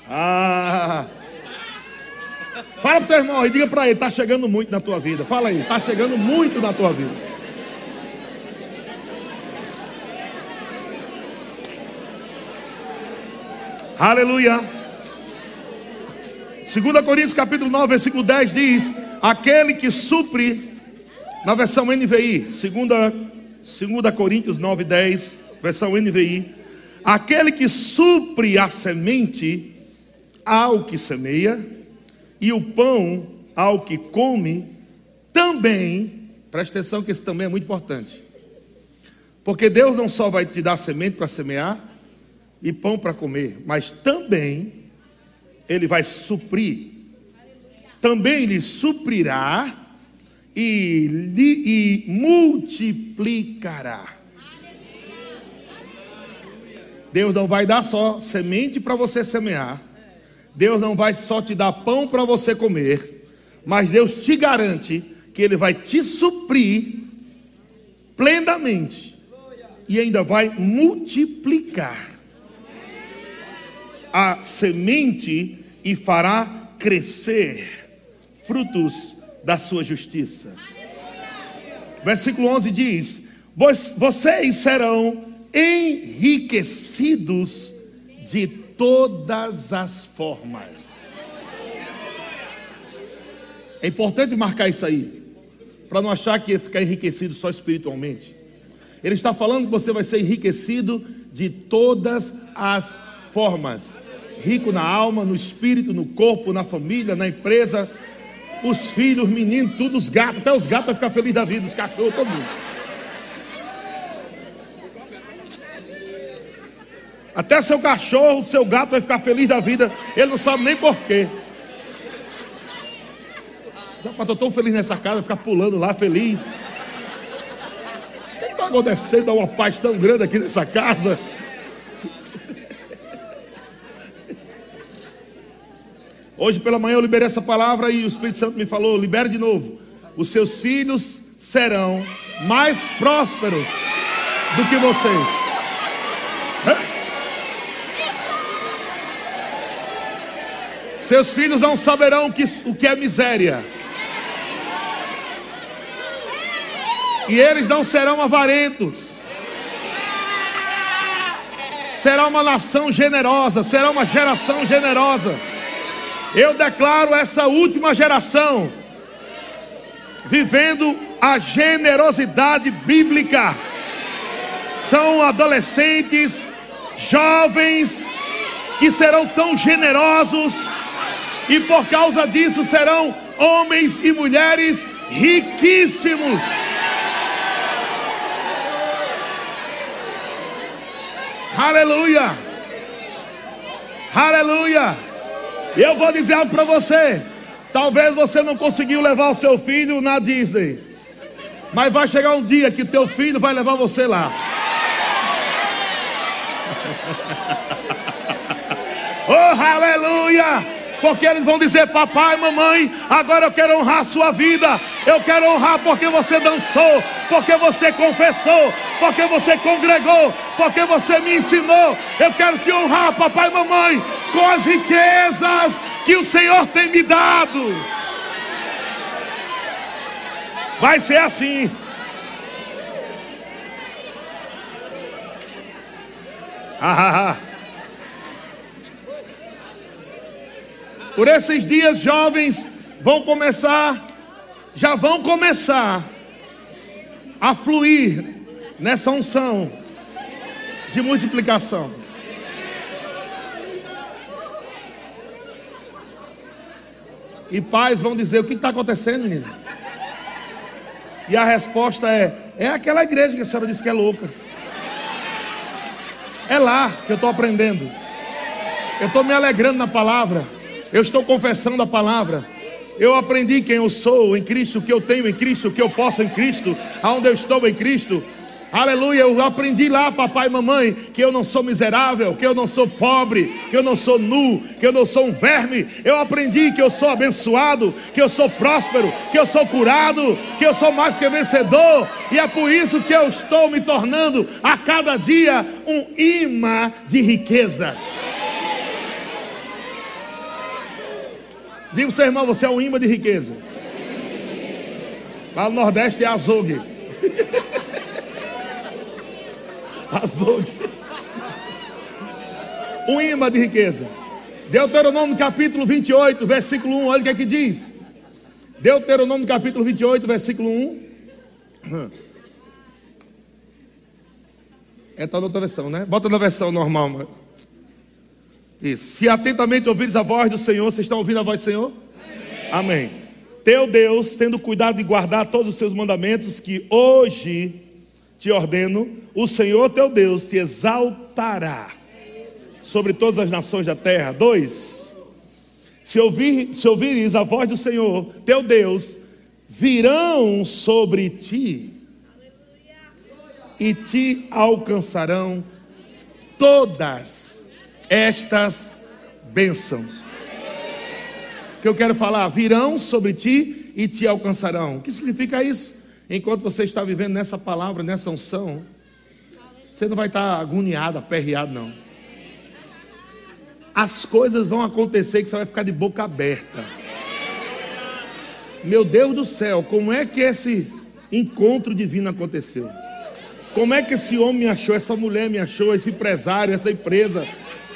Ah. Fala para o teu irmão e diga para ele: está chegando muito na tua vida. Fala aí, está chegando muito na tua vida. Aleluia. 2 Coríntios capítulo 9, versículo 10 diz: Aquele que supre na versão NVI, 2 Coríntios 9, 10, versão NVI. Aquele que supre a semente ao que semeia, e o pão ao que come, também, presta atenção que isso também é muito importante, Porque Deus não só vai te dar semente para semear e pão para comer, mas também Ele vai suprir. Também lhe suprirá e, lhe, e multiplicará. Deus não vai dar só semente para você semear. Deus não vai só te dar pão para você comer, mas Deus te garante que Ele vai te suprir plenamente e ainda vai multiplicar a semente e fará crescer frutos da sua justiça. Versículo 11 diz: Vocês serão enriquecidos de todas as formas. É importante marcar isso aí, para não achar que ia ficar enriquecido só espiritualmente. Ele está falando que você vai ser enriquecido de todas as formas. Rico na alma, no espírito, no corpo, na família, na empresa, os filhos, os meninos, tudo, os gatos, até os gatos vão ficar felizes da vida, os cachorros, todo mundo. Até seu cachorro, seu gato vai ficar feliz da vida, ele não sabe nem porquê. Eu estou tão feliz nessa casa, ficar pulando lá feliz. O que está acontecendo? Dá uma paz tão grande aqui nessa casa. Hoje pela manhã eu liberei essa palavra e o Espírito Santo me falou: libere de novo. Os seus filhos serão mais prósperos do que vocês. Seus filhos não saberão o que, é miséria. E eles não serão avarentos. Será uma nação generosa, será uma geração generosa. Eu declaro essa última geração vivendo a generosidade bíblica. São adolescentes, jovens que serão tão generosos e por causa disso serão homens e mulheres riquíssimos. Aleluia! Aleluia! Eu vou dizer algo para você. Talvez você não conseguiu levar o seu filho na Disney. Mas vai chegar um dia que teu filho vai levar você lá. oh, aleluia! Porque eles vão dizer: Papai, mamãe, agora eu quero honrar a sua vida. Eu quero honrar porque você dançou, porque você confessou, porque você congregou, porque você me ensinou. Eu quero te honrar, papai e mamãe, com as riquezas que o Senhor tem me dado. Vai ser assim. Ah, ah, ah. Por esses dias, jovens vão começar, já vão começar a fluir nessa unção de multiplicação. E pais vão dizer: O que está acontecendo, menino? E a resposta é: É aquela igreja que a senhora disse que é louca. É lá que eu estou aprendendo. Eu estou me alegrando na palavra. Eu estou confessando a palavra. Eu aprendi quem eu sou em Cristo, o que eu tenho em Cristo, o que eu posso em Cristo, aonde eu estou em Cristo. Aleluia, eu aprendi lá, papai e mamãe, que eu não sou miserável, que eu não sou pobre, que eu não sou nu, que eu não sou um verme. Eu aprendi que eu sou abençoado, que eu sou próspero, que eu sou curado, que eu sou mais que vencedor. E é por isso que eu estou me tornando a cada dia um imã de riquezas. Diga o seu irmão, você é um imã de riqueza. Lá no Nordeste é azougue. azougue. Um imã de riqueza. Deuteronômio capítulo 28, versículo 1. Olha o que é que diz. Deuteronômio capítulo 28, versículo 1. É tá na outra versão, né? Bota na versão normal, mano. Isso. Se atentamente ouvires a voz do Senhor, vocês estão ouvindo a voz do Senhor? Amém. Amém. Teu Deus, tendo cuidado de guardar todos os seus mandamentos que hoje te ordeno, o Senhor teu Deus te exaltará sobre todas as nações da terra. Dois, se, ouvir, se ouvires a voz do Senhor teu Deus, virão sobre ti e te alcançarão todas estas bênçãos. Que eu quero falar, virão sobre ti e te alcançarão. O que significa isso? Enquanto você está vivendo nessa palavra, nessa unção, você não vai estar agoniado, aperreado, não. As coisas vão acontecer que você vai ficar de boca aberta. Meu Deus do céu, como é que esse encontro divino aconteceu? Como é que esse homem me achou, essa mulher me achou, esse empresário, essa empresa?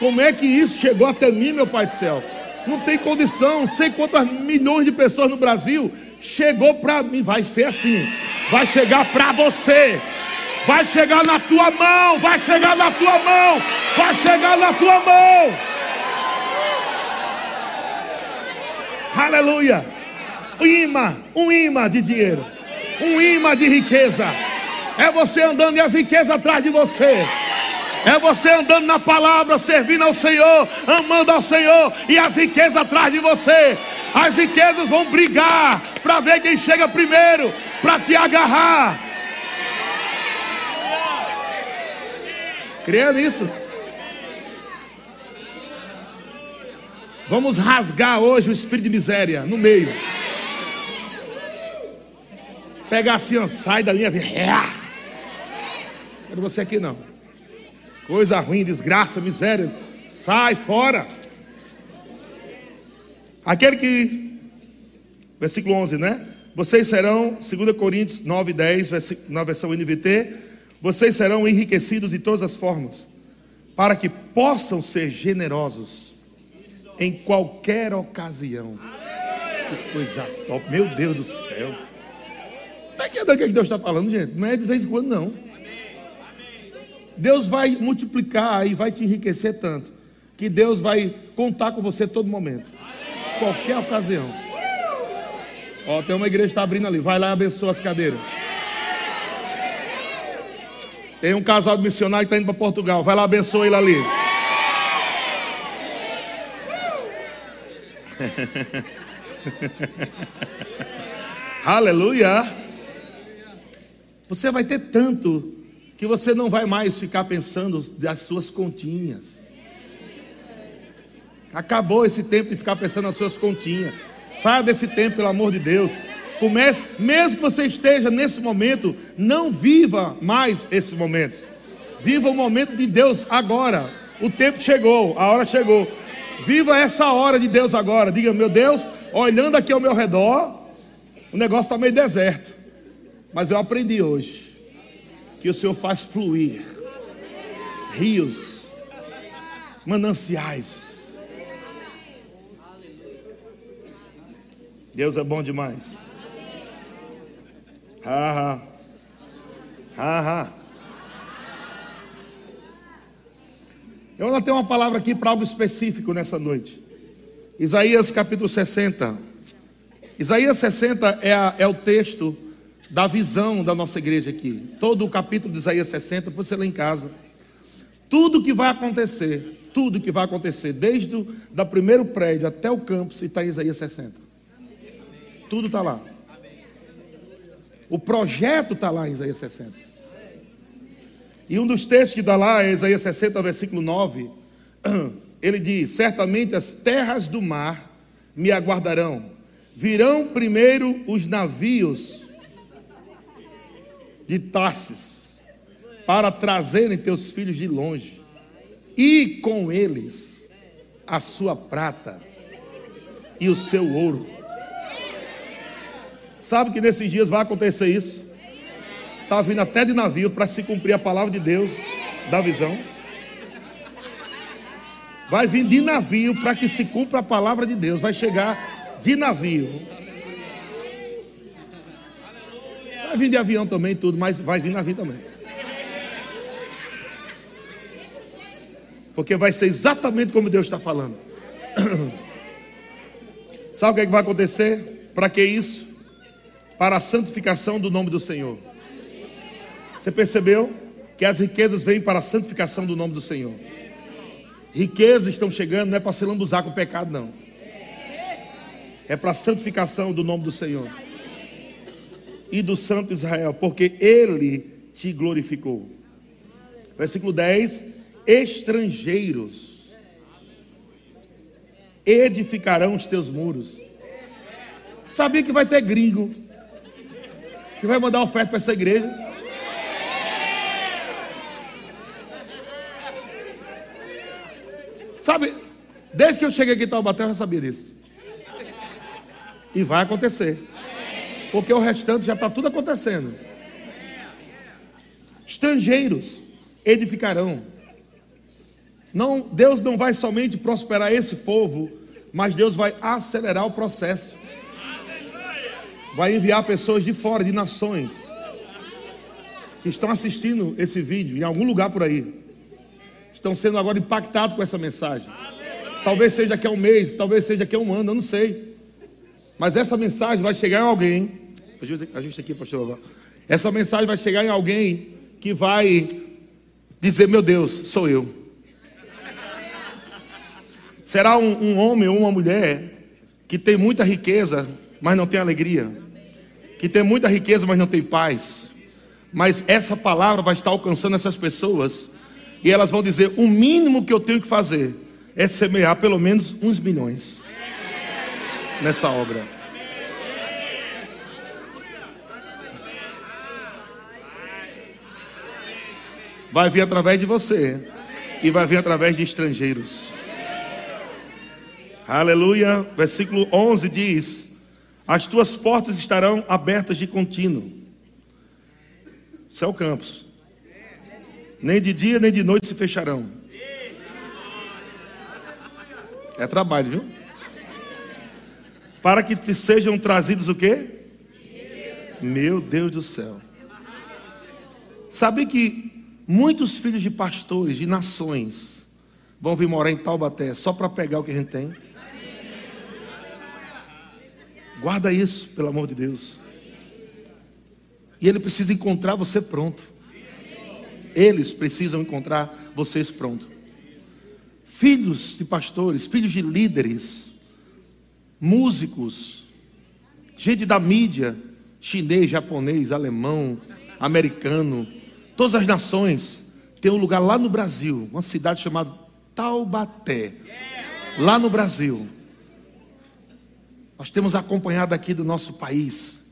Como é que isso chegou até mim, meu Pai do céu? Não tem condição, sei quantas milhões de pessoas no Brasil chegou para mim, vai ser assim. Vai chegar para você. Vai chegar na tua mão, vai chegar na tua mão, vai chegar na tua mão. Aleluia. Um imã, um imã de dinheiro, um imã de riqueza. É você andando e as riquezas atrás de você. É você andando na palavra, servindo ao Senhor, amando ao Senhor e as riquezas atrás de você. As riquezas vão brigar para ver quem chega primeiro, para te agarrar. Creia nisso. Vamos rasgar hoje o espírito de miséria no meio. Pegar assim, ó, sai da linha. Quero você aqui não. Coisa ruim, desgraça, miséria. Sai fora. Aquele que, versículo 11, né? Vocês serão, 2 Coríntios 9, 10, na versão NVT, vocês serão enriquecidos de todas as formas, para que possam ser generosos em qualquer ocasião. Que coisa top, meu Deus do céu. Está entendendo o que Deus está falando, gente? Não é de vez em quando, não. Deus vai multiplicar e vai te enriquecer tanto, que Deus vai contar com você todo momento, qualquer ocasião. Ó, tem uma igreja que está abrindo ali, vai lá e abençoa as cadeiras. Tem um casal de missionário que está indo para Portugal, vai lá abençoa ele ali. Aleluia. Você vai ter tanto que você não vai mais ficar pensando das suas continhas. Acabou esse tempo de ficar pensando nas suas continhas. Saia desse tempo, pelo amor de Deus. Comece, mesmo que você esteja nesse momento, não viva mais esse momento. Viva o momento de Deus agora. O tempo chegou, a hora chegou. Viva essa hora de Deus agora. Diga, meu Deus, olhando aqui ao meu redor, o negócio está meio deserto. Mas eu aprendi hoje que o Senhor faz fluir rios, mananciais. Deus é bom demais. Ha, ha. Ha, ha. Eu ainda tenho uma palavra aqui para algo específico nessa noite. Isaías capítulo 60. Isaías 60 é, a, é o texto da visão da nossa igreja aqui. Todo o capítulo de Isaías 60, para você ler em casa. Tudo que vai acontecer, tudo que vai acontecer, desde o da primeiro prédio até o campus, está em Isaías 60. Tudo está lá. O projeto está lá em Isaías 60. E um dos textos que está lá é Isaías 60, versículo 9. Ele diz: Certamente as terras do mar me aguardarão. Virão primeiro os navios de Tarsis, para trazerem teus filhos de longe, e com eles a sua prata e o seu ouro. Sabe que nesses dias vai acontecer isso? Está vindo até de navio para se cumprir a palavra de Deus da visão. Vai vir de navio para que se cumpra a palavra de Deus. Vai chegar de navio Vai vir de avião também, tudo, mas vai vir navio também. Porque vai ser exatamente como Deus está falando. Sabe o que, é que vai acontecer? Para que isso? Para a santificação do nome do Senhor. Você percebeu que as riquezas vêm para a santificação do nome do Senhor? Riquezas estão chegando, não é para se lambuzar com o pecado, não. É para a santificação do nome do Senhor e do Santo Israel, porque Ele te glorificou. Versículo 10: Estrangeiros edificarão os teus muros. Sabia que vai ter gringo que vai mandar oferta para essa igreja? Sabe, desde que eu cheguei aqui em Taubaté, eu já sabia disso. E vai acontecer. Porque o restante já está tudo acontecendo. Estrangeiros edificarão. Não, Deus não vai somente prosperar esse povo, mas Deus vai acelerar o processo. Vai enviar pessoas de fora, de nações, que estão assistindo esse vídeo em algum lugar por aí. Estão sendo agora impactados com essa mensagem. Talvez seja aqui a um mês, talvez seja aqui a um ano, eu não sei. Mas essa mensagem vai chegar em alguém. Ajusta aqui, pastor. Essa mensagem vai chegar em alguém que vai dizer: Meu Deus, sou eu. Será um, um homem ou uma mulher que tem muita riqueza, mas não tem alegria. Que tem muita riqueza, mas não tem paz. Mas essa palavra vai estar alcançando essas pessoas. E elas vão dizer: o mínimo que eu tenho que fazer é semear pelo menos uns milhões nessa obra. Vai vir através de você e vai vir através de estrangeiros. Aleluia. Versículo 11 diz: As tuas portas estarão abertas de contínuo. Céu campos. Nem de dia nem de noite se fecharão. É trabalho, viu? Para que te sejam trazidos o quê? Meu Deus do céu. Sabe que muitos filhos de pastores de nações vão vir morar em Taubaté só para pegar o que a gente tem? Guarda isso, pelo amor de Deus. E ele precisa encontrar você pronto. Eles precisam encontrar vocês pronto. Filhos de pastores, filhos de líderes, músicos, gente da mídia, chinês, japonês, alemão, americano, todas as nações, tem um lugar lá no Brasil, uma cidade chamada Taubaté, lá no Brasil. Nós temos acompanhado aqui do nosso país,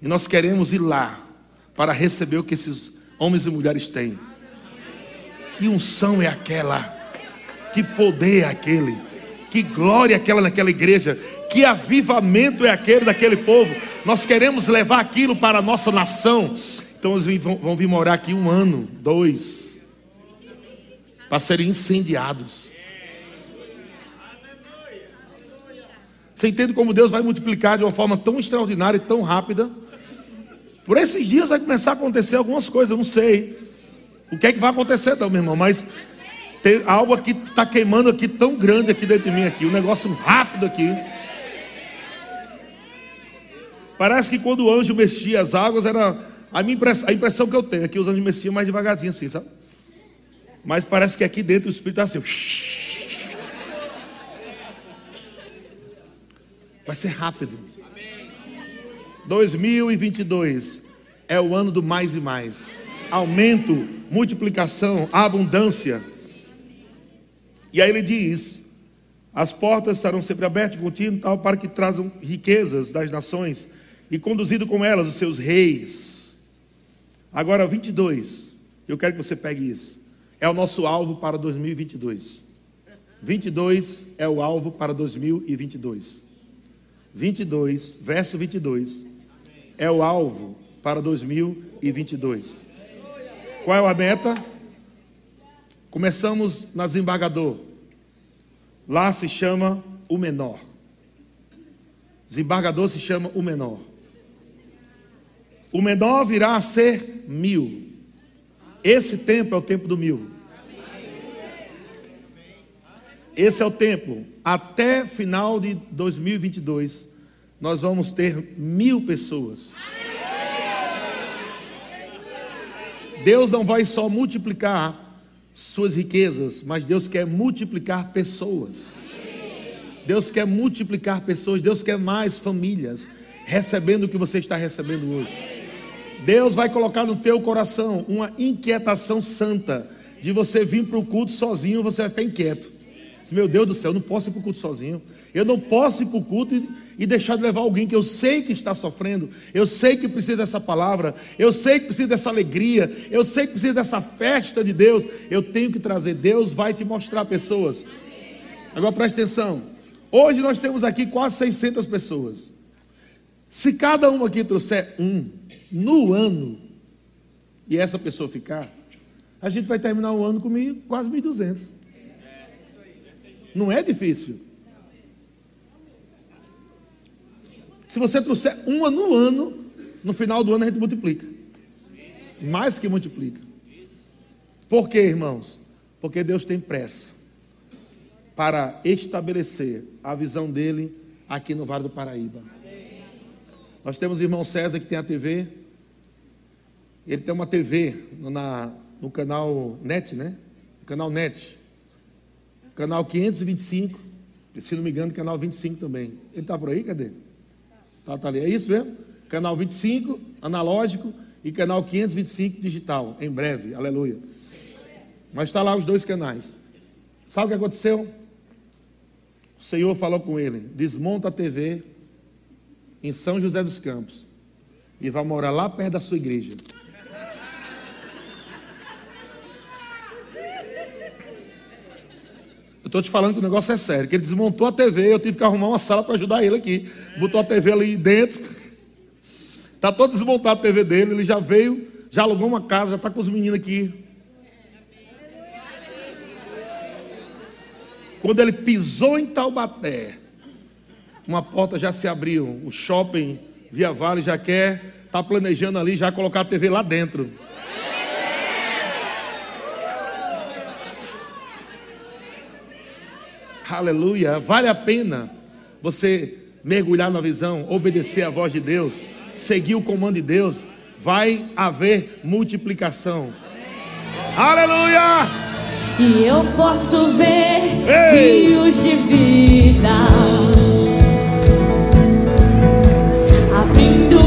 e nós queremos ir lá para receber o que esses homens e mulheres têm. Que unção é aquela? Que poder é aquele? Que glória é aquela naquela igreja, que avivamento é aquele daquele povo. Nós queremos levar aquilo para a nossa nação. Então eles vão, vão vir morar aqui um ano, dois, para serem incendiados. Você entende como Deus vai multiplicar de uma forma tão extraordinária e tão rápida? Por esses dias vai começar a acontecer algumas coisas, eu não sei o que é que vai acontecer, não, meu irmão, mas tem algo aqui que está queimando aqui tão grande aqui dentro de mim aqui, um negócio rápido aqui. Parece que quando o anjo mexia as águas era a minha impressão, a impressão que eu tenho é que os anjos mexiam mais devagarzinho assim, sabe? Mas parece que aqui dentro o espírito está assim. Vai ser rápido. 2022 é o ano do mais e mais. Aumento, multiplicação, abundância. E aí ele diz: as portas serão sempre abertas, contínuo, tal, para que trazam riquezas das nações e conduzido com elas os seus reis. Agora, 22, eu quero que você pegue isso. É o nosso alvo para 2022. 22 é o alvo para 2022. 22, verso 22, é o alvo para 2022. Qual é a meta? Começamos na desembargador. Lá se chama o menor. Desembargador se chama o menor. O menor virá a ser mil. Esse tempo é o tempo do mil. Esse é o tempo. Até final de 2022, nós vamos ter mil pessoas. Deus não vai só multiplicar suas riquezas, mas Deus quer multiplicar pessoas. Deus quer multiplicar pessoas, Deus quer mais famílias recebendo o que você está recebendo hoje. Deus vai colocar no teu coração uma inquietação santa de você vir para o culto sozinho, você vai ficar inquieto. Meu Deus do céu, eu não posso ir para o culto sozinho. Eu não posso ir para o culto e, e, deixar de levar alguém que eu sei que está sofrendo. Eu sei que precisa dessa palavra. Eu sei que precisa dessa alegria. Eu sei que precisa dessa festa de Deus. Eu tenho que trazer. Deus vai te mostrar pessoas. Agora preste atenção. Hoje nós temos aqui quase 600 pessoas. Se cada um aqui trouxer um no ano e essa pessoa ficar, a gente vai terminar o ano com quase 1.200. Não é difícil. Se você trouxer uma no ano, no final do ano a gente multiplica. Mais que multiplica. Por quê, irmãos? Porque Deus tem pressa para estabelecer a visão dele aqui no Vale do Paraíba. Nós temos o irmão César que tem a TV. Ele tem uma TV na, no canal NET, né? No canal NET. Canal 525. Se não me engano, canal 25 também. Ele está por aí, cadê? Tá, tá ali. É isso mesmo? Canal 25, analógico, e canal 525 digital, em breve, aleluia. Mas está lá os dois canais. Sabe o que aconteceu? O Senhor falou com ele: desmonta a TV em São José dos Campos e vai morar lá perto da sua igreja. Eu estou te falando que o negócio é sério, que ele desmontou a TV, eu tive que arrumar uma sala para ajudar ele aqui. Botou a TV ali dentro. Está todo desmontado a TV dele, ele já veio, já alugou uma casa, já está com os meninos aqui. Quando ele pisou em Taubaté, uma porta já se abriu, o shopping Via Vale já quer, está planejando ali já colocar a TV lá dentro. Aleluia. Vale a pena você mergulhar na visão, obedecer a voz de Deus, seguir o comando de Deus. Vai haver multiplicação. Aleluia! E eu posso ver Ei. rios de vida. Glória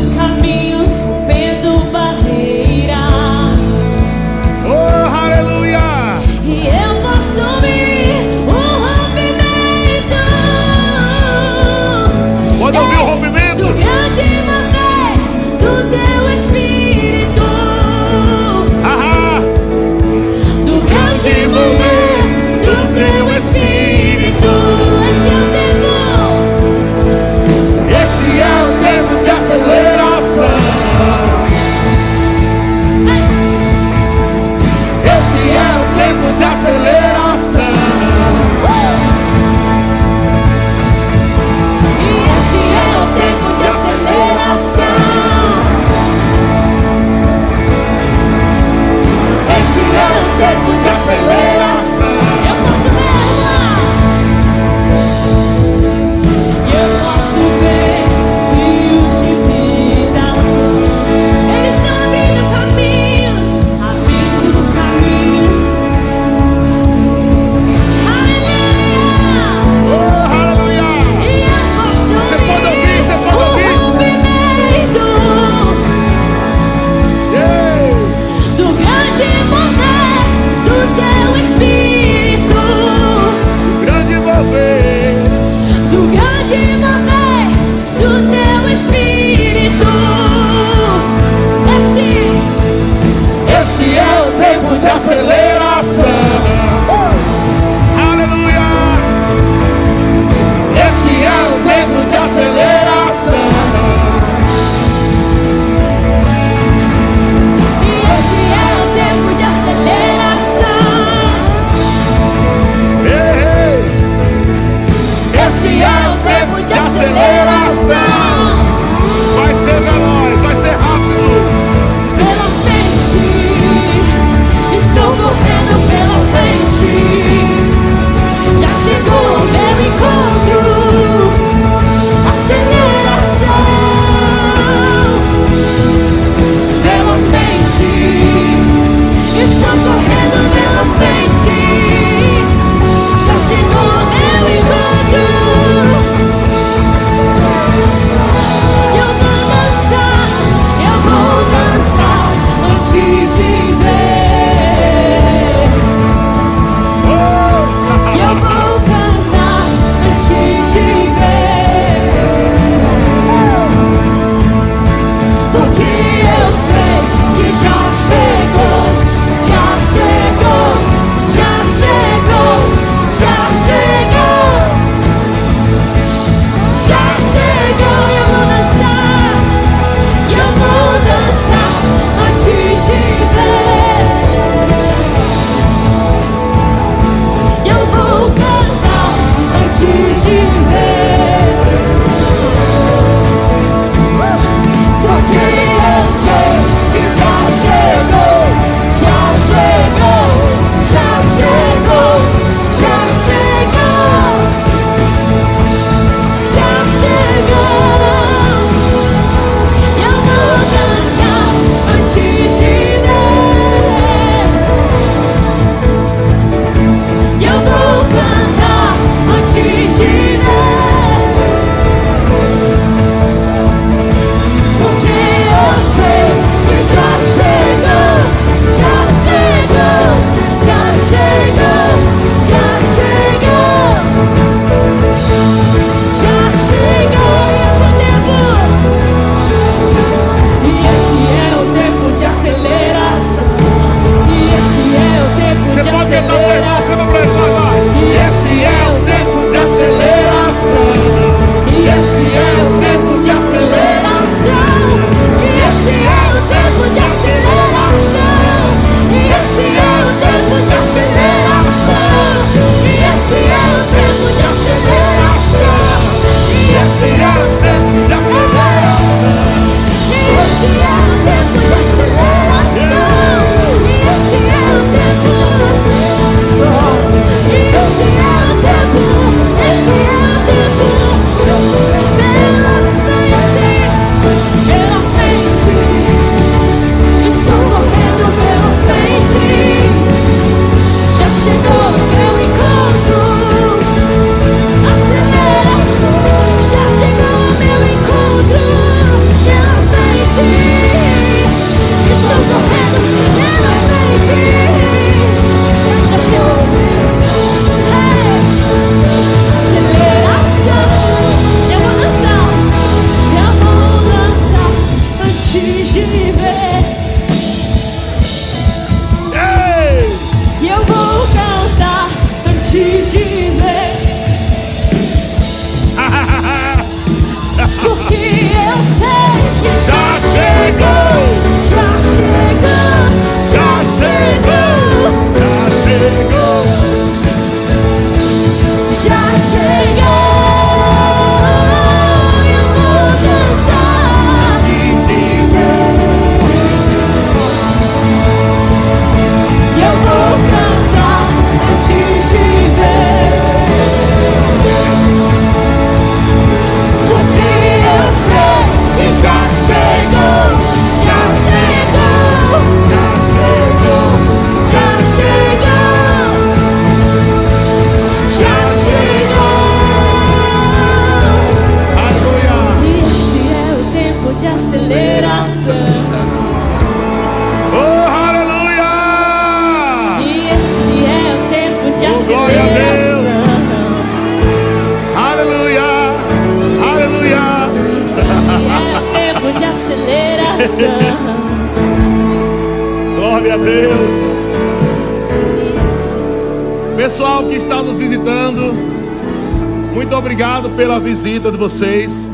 vocês.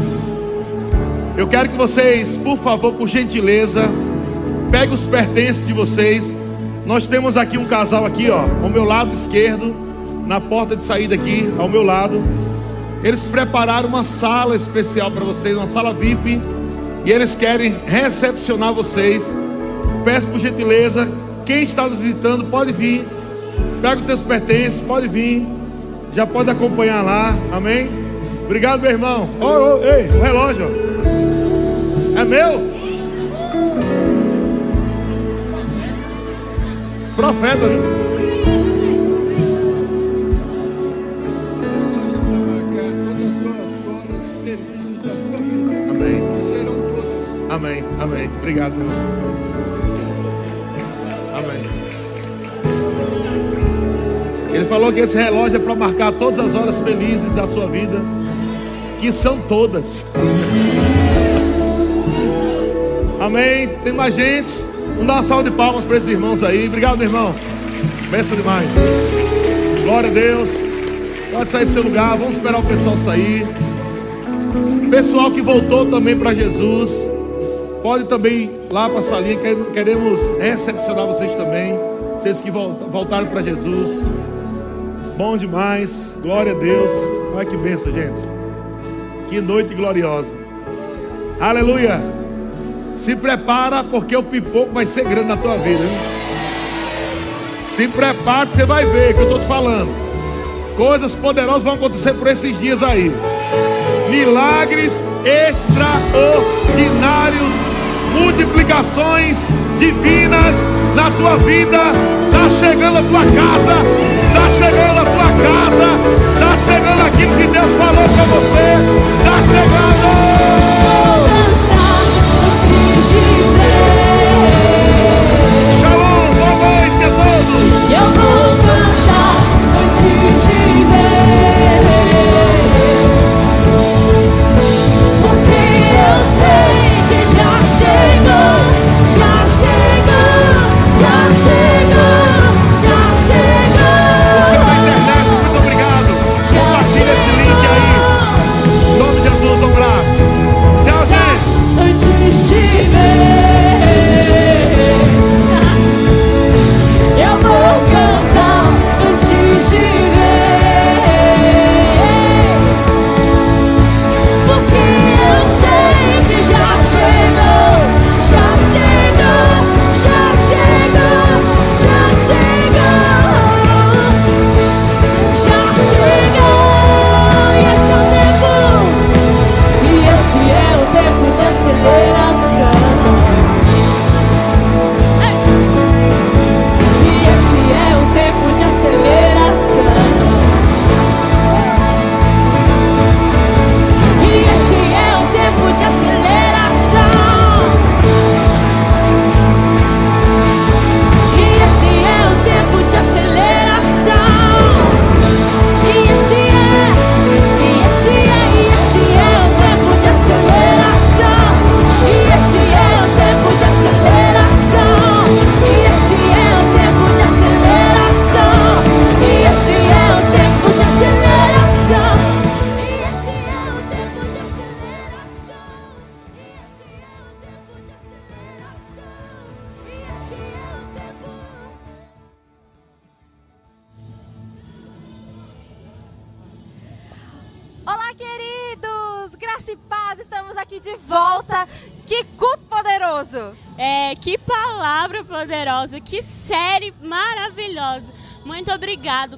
Eu quero que vocês, por favor, por gentileza, peguem os pertences de vocês. Nós temos aqui um casal aqui, ó, ao meu lado esquerdo, na porta de saída aqui, ao meu lado. Eles prepararam uma sala especial para vocês, uma sala VIP, e eles querem recepcionar vocês. Peço por gentileza, quem está nos visitando pode vir. Pega os teus pertences, pode vir. Já pode acompanhar lá. Amém? Obrigado, meu irmão. Oh, oh, ei, o relógio. É meu? Profeta, viu? Vida. Amém. Amém. Amém. Obrigado, meu irmão. Amém. Ele falou que esse relógio é para marcar todas as horas felizes da sua vida, que são todas. Amém. Tem mais gente. Vamos dar uma salva de palmas para esses irmãos aí. Obrigado, meu irmão. Benção demais. Glória a Deus. Pode sair do seu lugar. Vamos esperar o pessoal sair. Pessoal que voltou também para Jesus. Pode também ir lá para a salinha. que Queremos recepcionar vocês também. Vocês que volta- voltaram para Jesus. Bom demais. Glória a Deus. Olha que benção, gente. Que noite gloriosa. Aleluia. Se prepara, porque o pipoco vai ser grande na tua vida. Hein? Se prepara, você vai ver que eu estou te falando. Coisas poderosas vão acontecer por esses dias aí. Milagres extraordinários, multiplicações divinas na tua vida. Tá chegando a tua casa, tá chegando a tua casa, tá chegando aquilo que Deus falou para você. Tá chegando. Vou dançar antes de ver. Shalom, boa noite a todos. Eu vou cantar antes de ver.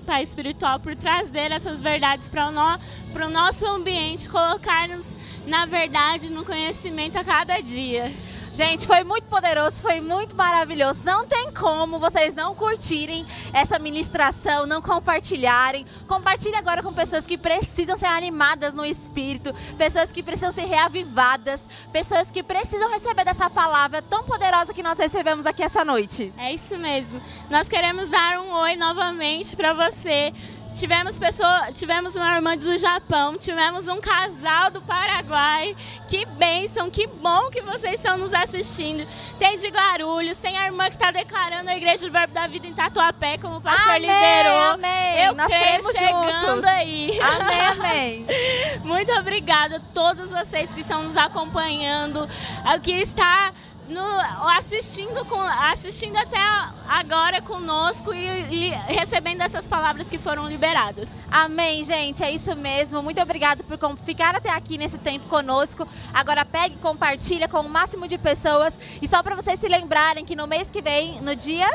Pai Espiritual, por trazer essas verdades para o, no, pro nosso ambiente, colocar-nos na verdade, no conhecimento a cada dia. Gente, foi muito poderoso, foi muito maravilhoso. Não tem como vocês não curtirem essa ministração, não compartilharem. Compartilhe agora com pessoas que precisam ser animadas no espírito, pessoas que precisam ser reavivadas, pessoas que precisam receber dessa palavra tão poderosa que nós recebemos aqui essa noite. É isso mesmo. Nós queremos dar um oi novamente para você. Tivemos pessoa, tivemos uma irmã do Japão, tivemos um casal do Paraguai. Que bênção, que bom que vocês estão nos assistindo. Tem de Guarulhos, tem a irmã que está declarando a Igreja do Verbo da Vida em Tatuapé, como o pastor Amém, liderou. amém. Eu Nós creio chegando juntos. aí. Amém, amém. Muito obrigada a todos vocês que estão nos acompanhando, a que está no- assistindo, com, assistindo até agora conosco e, recebendo essas palavras que foram liberadas. Amém, gente. É isso mesmo. Muito obrigado por ficar até aqui nesse tempo conosco. Agora pegue e compartilha com o máximo de pessoas. E só para vocês se lembrarem que no mês que vem, no dia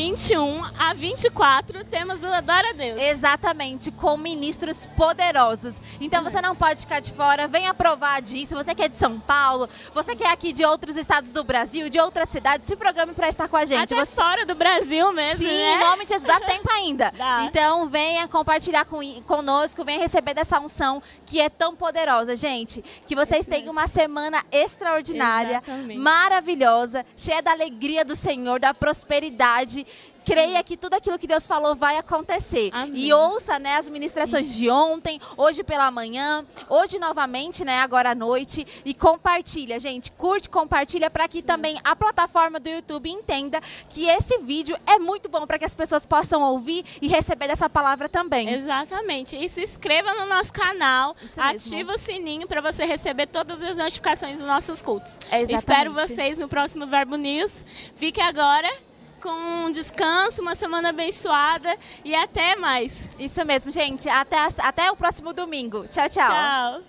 21 a 24, temos o Adora a Deus. Exatamente, com ministros poderosos. Então você não pode ficar de fora, venha provar disso. Você que é de São Paulo, você que é aqui de outros estados do Brasil, de outras cidades, se programe para estar com a gente. Até Você- fora do Brasil mesmo, Sim, né? em nome de Jesus, dá tempo ainda. Dá. Então venha compartilhar com, conosco, venha receber dessa unção que é tão poderosa, gente. Que vocês tenham uma semana extraordinária, Exatamente. maravilhosa, cheia da alegria do Senhor, da prosperidade. Creia que tudo aquilo que Deus falou vai acontecer. Amém. E ouça né, as ministrações de ontem, hoje pela manhã, hoje novamente, né, agora à noite. E compartilha, gente. Curte, compartilha para que também a plataforma do YouTube entenda que esse vídeo é muito bom para que as pessoas possam ouvir e receber dessa palavra também. Exatamente. E se inscreva no nosso canal, Isso mesmo. ativa o sininho para você receber todas as notificações dos nossos cultos. Exatamente. Espero vocês no próximo Verbo News. Fique agora com um descanso, uma semana abençoada e até mais. Isso mesmo, gente. Até, até o próximo domingo. Tchau, tchau. Tchau.